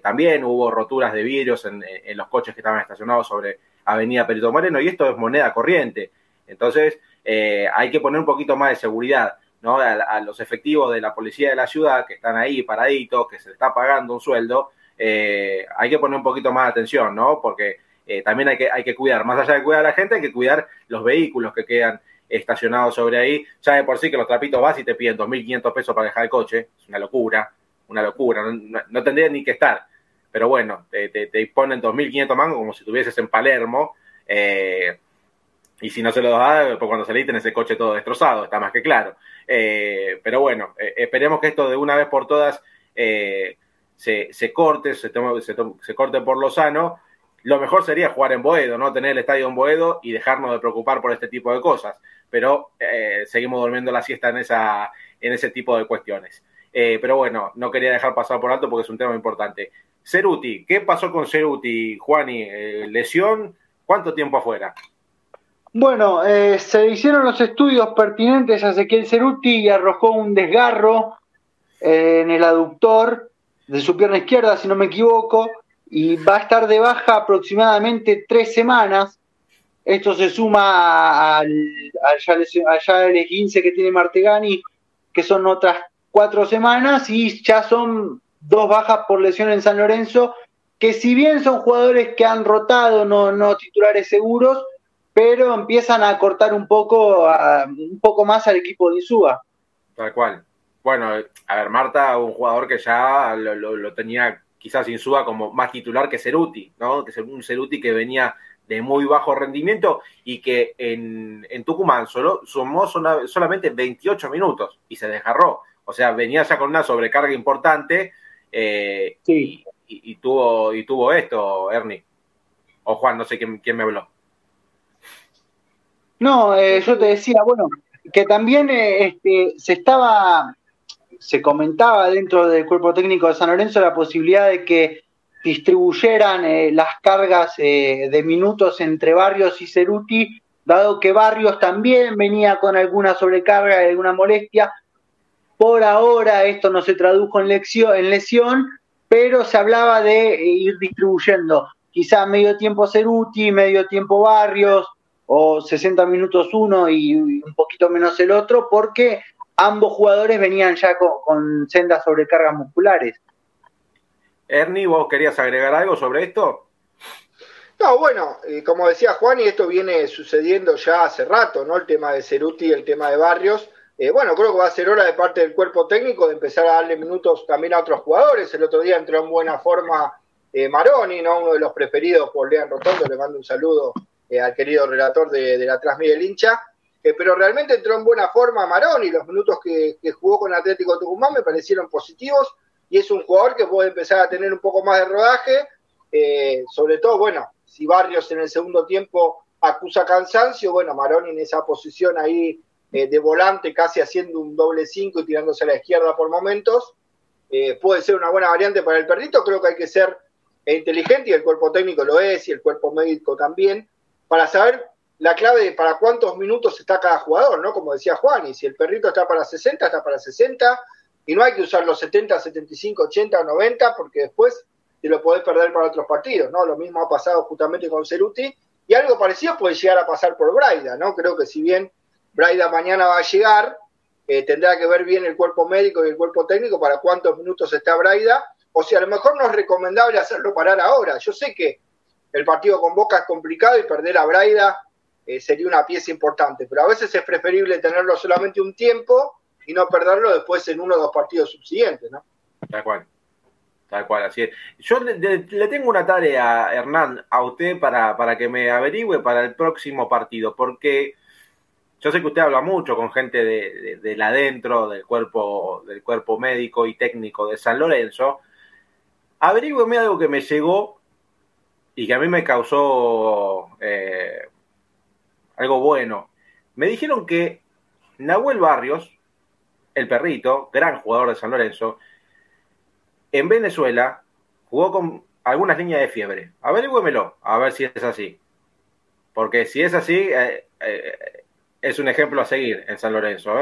[SPEAKER 1] también hubo roturas de vidrios en, en, los coches que estaban estacionados sobre Avenida Perito Moreno, y esto es moneda corriente. Entonces, hay que poner un poquito más de seguridad. ¿No? A, los efectivos de la policía de la ciudad que están ahí paraditos, que se les está pagando un sueldo, eh, hay que poner un poquito más de atención, ¿no? Porque eh, también hay que, hay que cuidar, más allá de cuidar a la gente, hay que cuidar los vehículos que quedan estacionados sobre ahí. Ya de por sí que los trapitos vas y te piden 2.500 pesos para dejar el coche, es una locura, una locura, no, tendría ni que estar. Pero bueno, te, te, te ponen 2.500 mangos como si estuvieses en Palermo. Eh, y si no se lo da, pues cuando salís tenés el coche todo destrozado, está más que claro. Eh, pero bueno, eh, esperemos que esto de una vez por todas eh, se, se, corte, se, se, corte por lo sano. Lo mejor sería jugar en Boedo, ¿no? Tener el estadio en Boedo y dejarnos de preocupar por este tipo de cosas. Pero seguimos durmiendo la siesta en, esa, en ese tipo de cuestiones. pero bueno, no quería dejar pasar por alto porque es un tema importante. Ceruti, ¿qué pasó con Ceruti, Juani? ¿Lesión? ¿Cuánto tiempo afuera?
[SPEAKER 2] Bueno, eh, se hicieron los estudios pertinentes a Ezequiel Ceruti y arrojó un desgarro eh, en el aductor de su pierna izquierda, si no me equivoco, y va a estar de baja aproximadamente tres semanas. Esto se suma al, allá el 15 que tiene Martegani, que son otras cuatro semanas, y ya son dos bajas por lesión en San Lorenzo, que si bien son jugadores que han rotado, no, no titulares seguros, pero empiezan a cortar un poco, un poco más al equipo de Insúa.
[SPEAKER 1] Tal cual. Bueno, a ver, Marta, un jugador que ya lo, tenía quizás Insúa como más titular que Ceruti, ¿no? Que es un Ceruti que venía de muy bajo rendimiento y que en, Tucumán solo sumó solamente 28 minutos y se desgarró. O sea, venía ya con una sobrecarga importante eh, y, tuvo, y tuvo esto, Ernie. O Juan, no sé quién, quién me habló.
[SPEAKER 2] No, eh, yo te decía, bueno, que también eh, este, se estaba, se comentaba dentro del cuerpo técnico de San Lorenzo la posibilidad de que distribuyeran eh, las cargas de minutos entre Barrios y Ceruti, dado que Barrios también venía con alguna sobrecarga y alguna molestia. Por ahora esto no se tradujo en, lección, en lesión, pero se hablaba de ir distribuyendo quizá medio tiempo Ceruti, medio tiempo Barrios, o 60 minutos uno y un poquito menos el otro, porque ambos jugadores venían ya con, sendas sobrecargas musculares.
[SPEAKER 1] Ernie, ¿vos querías agregar algo sobre esto?
[SPEAKER 3] No, bueno, eh, como decía Juan, y esto viene sucediendo ya hace rato, ¿no? El tema de Ceruti y el tema de Barrios. Eh, bueno, creo que va a ser hora de parte del cuerpo técnico de empezar a darle minutos también a otros jugadores. El otro día entró en buena forma eh, Maroni, ¿no? Uno de los preferidos por Lean Rotondo, le mando un saludo eh, al querido relator de, la Transmide del hincha, eh, pero realmente entró en buena forma Marón y los minutos que, jugó con Atlético Tucumán me parecieron positivos y es un jugador que puede empezar a tener un poco más de rodaje, eh, sobre todo, bueno, si Barrios en el segundo tiempo acusa cansancio, bueno, Maroni en esa posición ahí de volante, casi haciendo un doble cinco y tirándose a la izquierda por momentos, puede ser una buena variante para el perrito, creo que hay que ser inteligente y el cuerpo técnico lo es y el cuerpo médico también, para saber la clave de para cuántos minutos está cada jugador, ¿no? Como decía Juan, y si el perrito está para 60, está para 60, y no hay que usar los 70, 75, 80 o 90, porque después te lo podés perder para otros partidos, ¿no? Lo mismo ha pasado justamente con Ceruti, y algo parecido puede llegar a pasar por Braida, ¿no? Creo que si bien Braida mañana va a llegar, eh, tendrá que ver bien el cuerpo médico y el cuerpo técnico para cuántos minutos está Braida, o si a lo mejor no es recomendable hacerlo parar ahora. Yo sé que el partido con Boca es complicado y perder a Braida eh, sería una pieza importante, pero a veces es preferible tenerlo solamente un tiempo y no perderlo después en uno o dos partidos subsiguientes, ¿no?
[SPEAKER 1] Tal cual. Tal cual, así es. Yo le, tengo una tarea, Hernán, a usted para, para que me averigüe para el próximo partido, porque yo sé que usted habla mucho con gente de, de, la adentro, del cuerpo, del cuerpo médico y técnico de San Lorenzo. Averígüeme algo que me llegó y que a mí me causó eh, algo bueno. Me dijeron que Nahuel Barrios, el perrito, gran jugador de San Lorenzo, en Venezuela jugó con algunas líneas de fiebre. Averígüemelo, a ver si es así. Porque si es así, eh, eh, es un ejemplo a seguir en San Lorenzo.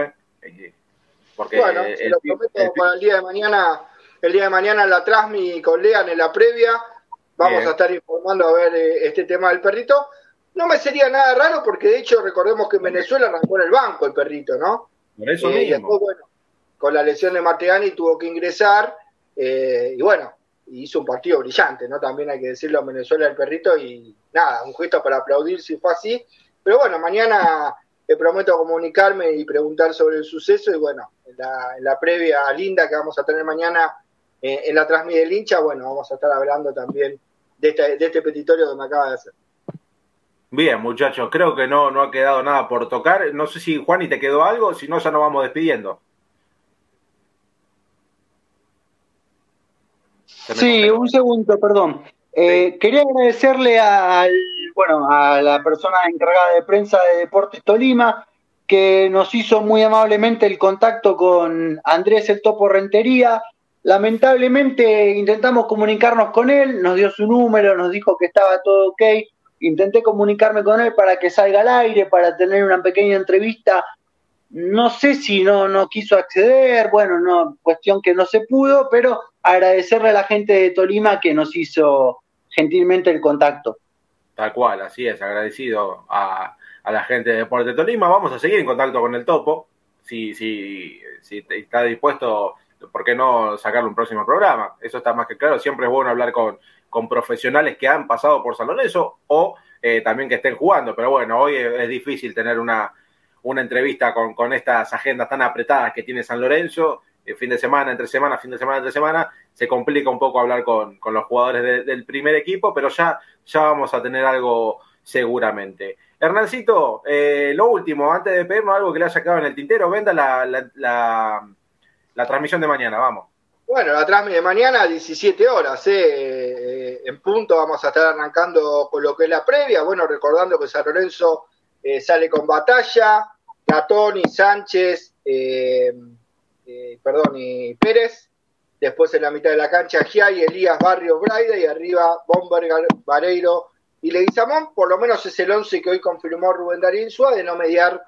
[SPEAKER 3] Porque bueno, se lo prometo para el día de mañana, el día de mañana en la Trasmi con Lean en la previa Vamos a estar informando a ver eh, este tema del perrito. No me sería nada raro porque de hecho recordemos que en Venezuela arrancó en el banco el perrito, ¿no?
[SPEAKER 1] Por eso eh, mismo.
[SPEAKER 3] bueno, con la lesión de Mateani tuvo que ingresar eh, y bueno, hizo un partido brillante, ¿no? También hay que decirlo en Venezuela el perrito y nada, un gesto para aplaudir si fue así. Pero bueno, mañana te prometo comunicarme y preguntar sobre el suceso y bueno, en la, en la previa linda que vamos a tener mañana en la transmisión del hincha, bueno, vamos a estar hablando también este, de este, petitorio que me acaba de hacer.
[SPEAKER 1] Bien, muchachos, creo que no, no ha quedado nada por tocar. No sé si Juan y te quedó algo, si no ya nos vamos despidiendo.
[SPEAKER 2] Sí, un segundo, perdón. Eh, quería agradecerle al, bueno, a la persona encargada de prensa de Deportes Tolima, que nos hizo muy amablemente el contacto con Andrés el Topo Rentería, Lamentablemente intentamos comunicarnos con él, nos dio su número, nos dijo que estaba todo ok. Intenté comunicarme con él para que salga al aire, para tener una pequeña entrevista. No sé si no, no quiso acceder, bueno, no, cuestión que no se pudo, pero agradecerle a la gente de Tolima que nos hizo gentilmente el contacto.
[SPEAKER 1] Tal cual, así es, agradecido a, la gente de Deporte Tolima. Vamos a seguir en contacto con el Topo, si, si, si está dispuesto ¿por qué no sacarle un próximo programa? Eso está más que claro. Siempre es bueno hablar con, con profesionales que han pasado por San Lorenzo o eh, también que estén jugando. Pero bueno, hoy es, difícil tener una, una entrevista con, con, estas agendas tan apretadas que tiene San Lorenzo, eh, fin de semana, entre semana, fin de semana, entre semana, se complica un poco hablar con, con los jugadores del primer equipo, pero ya, ya vamos a tener algo seguramente. Hernancito, eh, lo último, antes de pedirnos algo que le haya quedado en el tintero, venda la, la transmisión de mañana, vamos.
[SPEAKER 3] Bueno, la transmisión de mañana a 17 horas, ¿eh? ¿eh? en punto vamos a estar arrancando con lo que es la previa, bueno, recordando que San Lorenzo eh, sale con batalla, Gatoni, Sánchez, eh, perdón, y Pérez, después en la mitad de la cancha Giai, Elías, Barrio, Braida y arriba Bomber, Vareiro y Leguizamón, por lo menos es el 11 que hoy confirmó Rubén Darín Suárez, de no mediar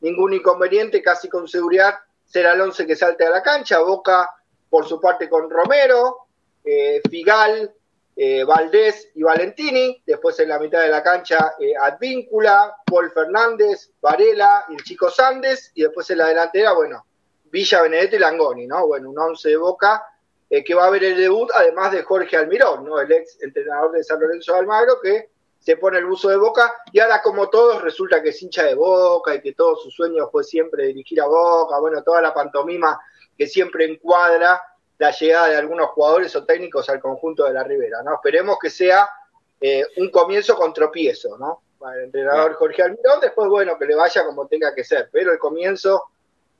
[SPEAKER 3] ningún inconveniente, casi con seguridad será el 11 que salte a la cancha, Boca por su parte con Romero, eh, Figal, eh, Valdés y Valentini, después en la mitad de la cancha eh, Advíncula, Paul Fernández, Varela y el Chico Sandes, y después en la delantera, bueno, Villa, Benedetto y Langoni, ¿no? Bueno, un once de Boca que va a ver el debut, además de Jorge Almirón, ¿no? El ex entrenador de San Lorenzo de Almagro, que se pone el buzo de Boca, y ahora como todos resulta que es hincha de Boca y que todo su sueño fue siempre dirigir a Boca, bueno, toda la pantomima que siempre encuadra la llegada de algunos jugadores o técnicos al conjunto de la Ribera, ¿no? Esperemos que sea eh, un comienzo con tropiezo, ¿no? Para el entrenador Jorge Almirón, después, bueno, que le vaya como tenga que ser, pero el comienzo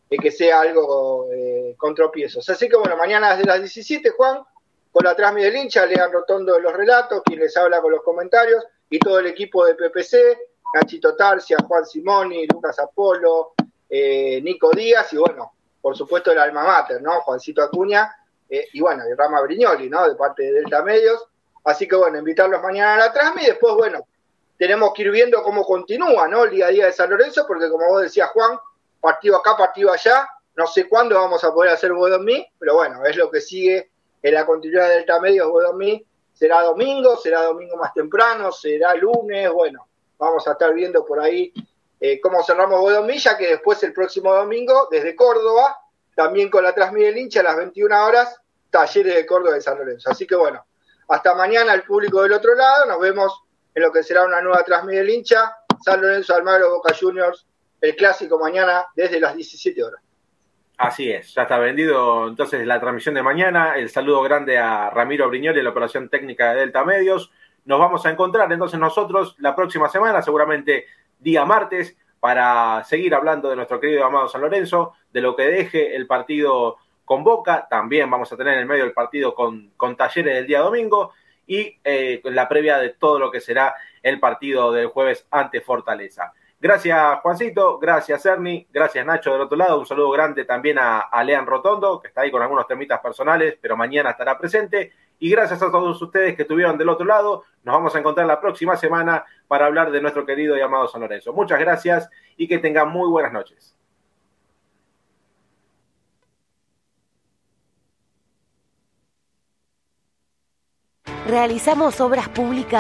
[SPEAKER 3] es que sea algo eh, con tropiezos. Así que, bueno, mañana desde las 17, Juan, con la transmisión del hincha, Lean Rotondo de los relatos, quien les habla con los comentarios, y todo el equipo de PPC, Nachito Tarcia, Juan Simoni, Lucas Apolo, eh, Nico Díaz, y bueno, por supuesto el alma mater, ¿no? Juancito Acuña, eh, y bueno, y Rama Brignoli, ¿no? De parte de Delta Medios. Así que bueno, invitarlos mañana a la trasmi y después, bueno, tenemos que ir viendo cómo continúa, ¿no? El día a día de San Lorenzo, porque como vos decías, Juan, partido acá, partido allá, no sé cuándo vamos a poder hacer Bodomí, pero bueno, es lo que sigue en la continuidad de Delta Medios Bodomí. Será domingo, será domingo más temprano, será lunes, bueno, vamos a estar viendo por ahí eh, cómo cerramos Bodomí, ya que después el próximo domingo, desde Córdoba, también con la transmisión del hincha a las 21 horas, talleres de Córdoba de San Lorenzo. Así que bueno, hasta mañana el público del otro lado, nos vemos en lo que será una nueva transmisión del hincha, San Lorenzo Almagro Boca Juniors, el clásico mañana desde las 17 horas.
[SPEAKER 1] Así es, ya está vendido entonces la transmisión de mañana. El saludo grande a Ramiro Briñoli, la operación técnica de Delta Medios. Nos vamos a encontrar entonces nosotros la próxima semana, seguramente día martes, para seguir hablando de nuestro querido amado San Lorenzo, de lo que deje el partido con Boca, también vamos a tener en el medio del partido con, con Talleres el día domingo y eh, la previa de todo lo que será el partido del jueves ante Fortaleza. Gracias Juancito, gracias Ernie, gracias Nacho del otro lado, un saludo grande también a, a Lean Rotondo, que está ahí con algunos temitas personales, pero mañana estará presente. Y gracias a todos ustedes que estuvieron del otro lado. Nos vamos a encontrar la próxima semana para hablar de nuestro querido y amado San Lorenzo. Muchas gracias y que tengan muy buenas noches.
[SPEAKER 5] Realizamos obras públicas